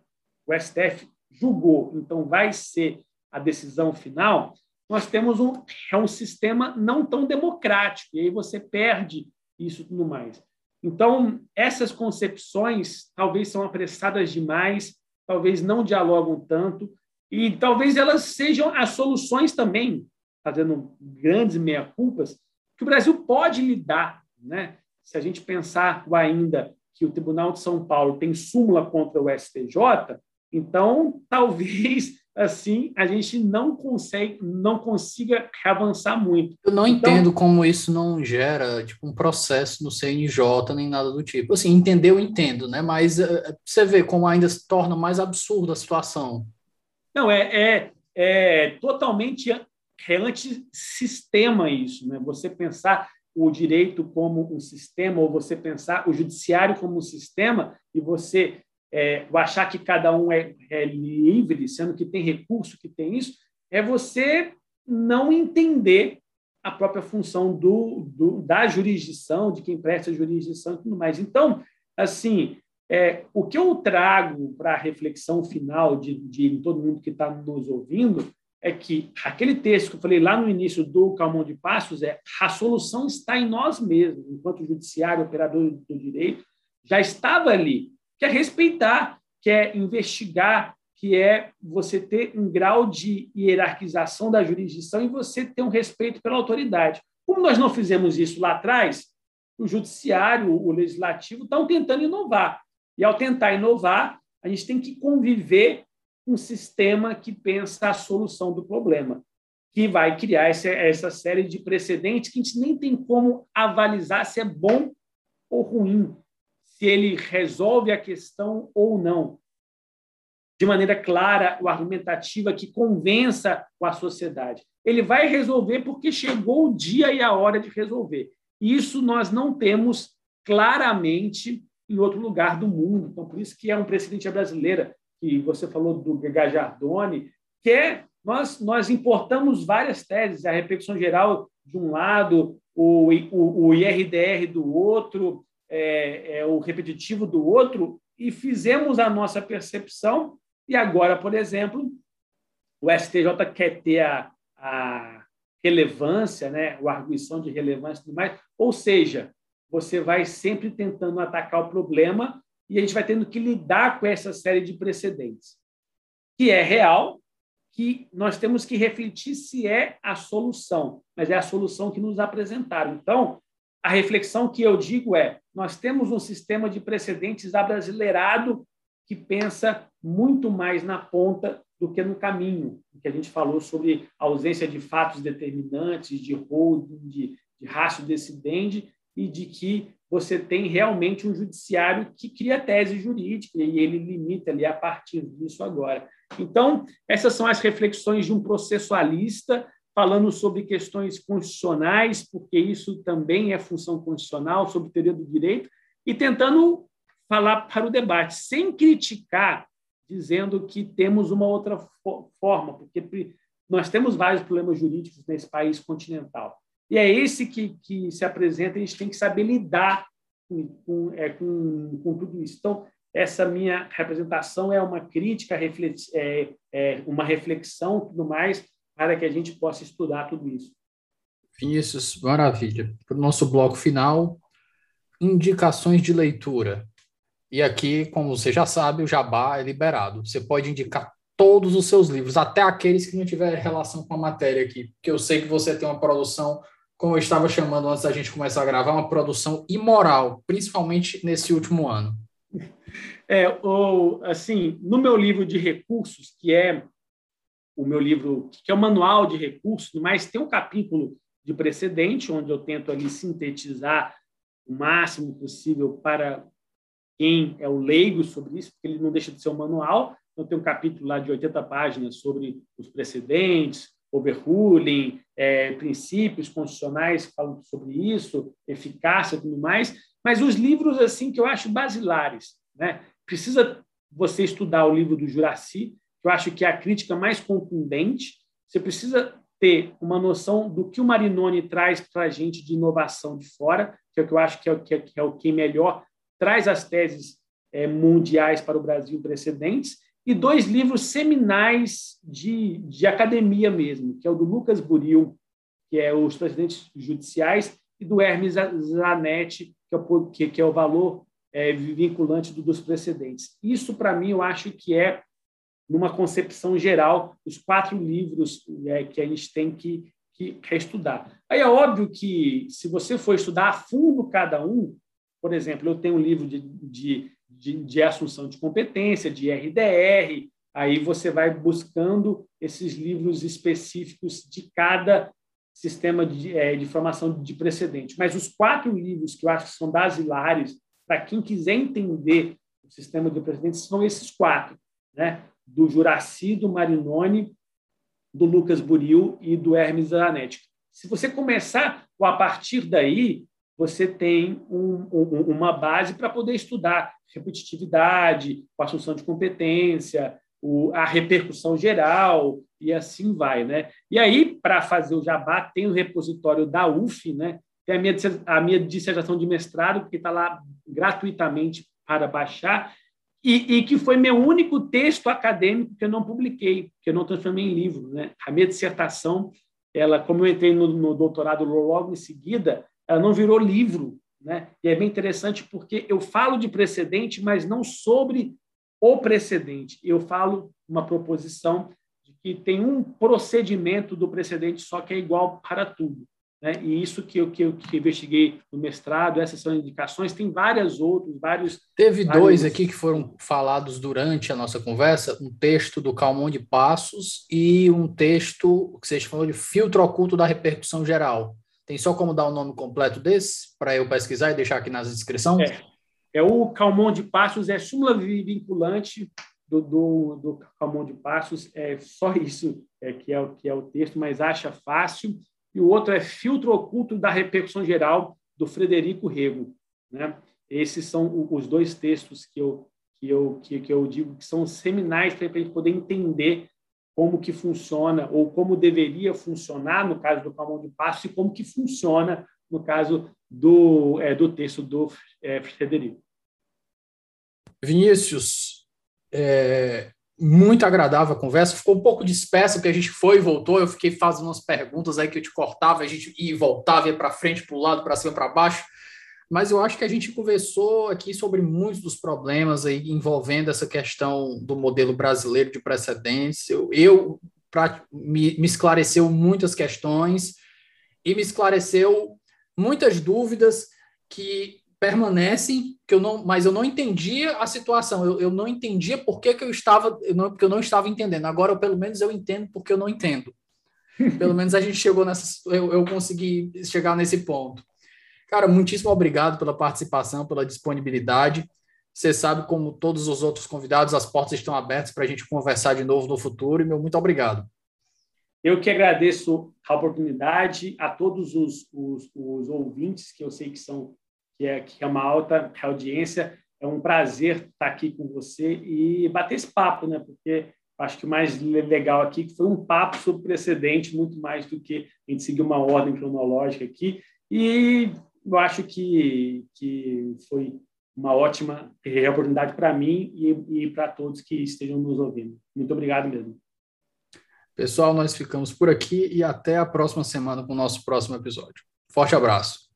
o STF julgou, então vai ser a decisão final, nós temos um, é um sistema não tão democrático, e aí você perde isso tudo mais. Então, essas concepções talvez são apressadas demais, talvez não dialogam tanto, e talvez elas sejam as soluções também, fazendo grandes meia-culpas, que o Brasil pode lidar. Né? Se a gente pensar ainda que o Tribunal de São Paulo tem súmula contra o STJ, então talvez assim a gente não consegue, não consiga avançar muito. Eu não então, entendo como isso não gera tipo um processo no CNJ nem nada do tipo. Assim, entender eu entendo, né? Mas uh, você vê como ainda se torna mais absurda a situação. Não é, é, é totalmente é antissistema isso, né? Você pensar o direito como um sistema, ou você pensar o judiciário como um sistema, e você é, achar que cada um é, é, livre, sendo que tem recurso, que tem isso, é você não entender a própria função do, do, da jurisdição, de quem presta jurisdição e tudo mais. Então, assim, é, o que eu trago para a reflexão final de, de todo mundo que está nos ouvindo é que aquele texto que eu falei lá no início do Calmon de Passos é a solução está em nós mesmos, enquanto judiciário, operador do direito, já estava ali, que é respeitar, que é investigar, que é você ter um grau de hierarquização da jurisdição e você ter um respeito pela autoridade. Como nós não fizemos isso lá atrás, o judiciário, o legislativo estão tentando inovar. E ao tentar inovar, a gente tem que conviver um sistema que pensa a solução do problema, que vai criar essa, essa série de precedentes que a gente nem tem como avalizar se é bom ou ruim, se ele resolve a questão ou não, de maneira clara ou argumentativa que convença a sociedade. Ele vai resolver porque chegou o dia e a hora de resolver. Isso nós não temos claramente em outro lugar do mundo. Então, por isso que é um precedente brasileira que você falou do Gajardoni, que é, nós, nós importamos várias teses, a reflexão geral de um lado, o, o, o IRDR do outro, é, é, o repetitivo do outro, e fizemos a nossa percepção, e agora, por exemplo, o STJ quer ter a, a relevância, né, a arguição de relevância e tudo mais, ou seja, você vai sempre tentando atacar o problema e a gente vai tendo que lidar com essa série de precedentes, que é real, que nós temos que refletir se é a solução, mas é a solução que nos apresentaram. Então, a reflexão que eu digo é: nós temos um sistema de precedentes abrasileirado que pensa muito mais na ponta do que no caminho, que a gente falou sobre ausência de fatos determinantes, de holding, de, de decidente, e de que você tem realmente um judiciário que cria tese jurídica e ele limita ali a partir disso agora. Então, essas são as reflexões de um processualista falando sobre questões constitucionais, porque isso também é função constitucional, sobre teoria do direito, e tentando falar para o debate, sem criticar, dizendo que temos uma outra forma, porque nós temos vários problemas jurídicos nesse país continental. E é esse que, que se apresenta, a gente tem que saber lidar com, com, é, com, com tudo isso. Então, essa minha representação é uma crítica, é, é uma reflexão, tudo mais, para que a gente possa estudar tudo isso. Vinícius, maravilha. Para o nosso bloco final, indicações de leitura. E aqui, como você já sabe, o Jabá é liberado. Você pode indicar todos os seus livros, até aqueles que não tiverem relação com a matéria aqui, porque eu sei que você tem uma produção como eu estava chamando antes da gente começar a gravar, uma produção imoral, principalmente nesse último ano. É, ou, assim, no meu livro de recursos, que é o meu livro, que é o manual de recursos, mas tem um capítulo de precedente, onde eu tento ali sintetizar o máximo possível para quem é o leigo sobre isso, porque ele não deixa de ser um manual. Então, tem um capítulo lá de 80 páginas sobre os precedentes, overruling, é, princípios constitucionais que falam sobre isso, eficácia e tudo mais, mas os livros assim que eu acho basilares. Né? Precisa você estudar o livro do Juraci, que eu acho que é a crítica mais contundente. Você precisa ter uma noção do que o Marinoni traz para a gente de inovação de fora, que é o que eu acho que é o que, é, é o que melhor traz as teses é, mundiais para o Brasil precedentes, e dois livros seminais de, de academia mesmo, que é o do Lucas Buril, que é Os Presidentes Judiciais, e do Hermes Zanetti, que é o, que, que é o valor é, vinculante do, dos precedentes. Isso, para mim, eu acho que é, numa concepção geral, os quatro livros é, que a gente tem que, que, estudar. Aí é óbvio que, se você for estudar a fundo cada um, por exemplo, eu tenho um livro de, de de, de assunção de competência, de RDR, aí você vai buscando esses livros específicos de cada sistema de, é, de formação de precedente. Mas os quatro livros que eu acho que são basilares para quem quiser entender o sistema de precedentes são esses quatro, né? Do Juraci, do Marinoni do Lucas Buril e do Hermes Zanetti. Se você começar a partir daí, você tem um, um, uma base para poder estudar repetitividade, a assunção de competência, o, a repercussão geral e assim vai, né? E aí, para fazer o jabá, tem o repositório da UF, né? Tem a minha, a minha dissertação de mestrado, que está lá gratuitamente para baixar, e, e, que foi meu único texto acadêmico que eu não publiquei, que eu não transformei em livro. Né? A minha dissertação, ela, como eu entrei no, no doutorado logo em seguida, ela não virou livro. Né? E é bem interessante porque eu falo de precedente, mas não sobre o precedente. Eu falo uma proposição de que tem um procedimento do precedente só que é igual para tudo. Né? E isso que eu, que eu que investiguei no mestrado, essas são indicações, tem várias outras, vários. Teve vários... dois aqui que foram falados durante a nossa conversa: um texto do Calmon de Passos e um texto que vocês falou de filtro oculto da repercussão geral. Tem só como dar o nome completo desse para eu pesquisar e deixar aqui na descrição? É, é o Calmon de Passos, é súmula vinculante do, do, do Calmon de Passos, é só isso é, que, é, que é o texto, mas acha fácil e o outro é Filtro Oculto da Repercussão Geral, do Frederico Rego. Né? Esses são os dois textos que eu, que eu, que, que eu digo que são seminais para a gente poder entender como que funciona ou como deveria funcionar no caso do Calmon de Passo e como que funciona no caso do, é, do texto do é, Frederico. Vinícius, é, muito agradável a conversa. Ficou um pouco dispersa, porque a gente foi e voltou. Eu fiquei fazendo umas perguntas aí que eu te cortava, a gente ia e voltava, ia para frente, para o lado, para cima, para baixo. Mas eu acho que a gente conversou aqui sobre muitos dos problemas aí envolvendo essa questão do modelo brasileiro de precedentes. Eu, eu pra, me, me esclareceu muitas questões e me esclareceu muitas dúvidas que permanecem, que eu não, mas eu não entendia a situação, eu, eu não entendia por que, que eu estava, eu não, porque eu não estava entendendo. Agora, eu, pelo menos, eu entendo porque eu não entendo. Pelo menos a gente chegou nessa, eu, eu consegui chegar nesse ponto. Cara, muitíssimo obrigado pela participação, pela disponibilidade. Você sabe, como todos os outros convidados, as portas estão abertas para a gente conversar de novo no futuro. E meu muito obrigado. Eu que agradeço a oportunidade a todos os, os, os ouvintes, que eu sei que são que é, que é uma alta audiência. É um prazer estar aqui com você e bater esse papo, né? Porque acho que o mais legal aqui foi um papo sobre precedente, muito mais do que a gente seguir uma ordem cronológica aqui. E eu acho que, que foi uma ótima oportunidade para mim e, e para todos que estejam nos ouvindo. Muito obrigado mesmo. Pessoal, nós ficamos por aqui e até a próxima semana com o nosso próximo episódio. Forte abraço.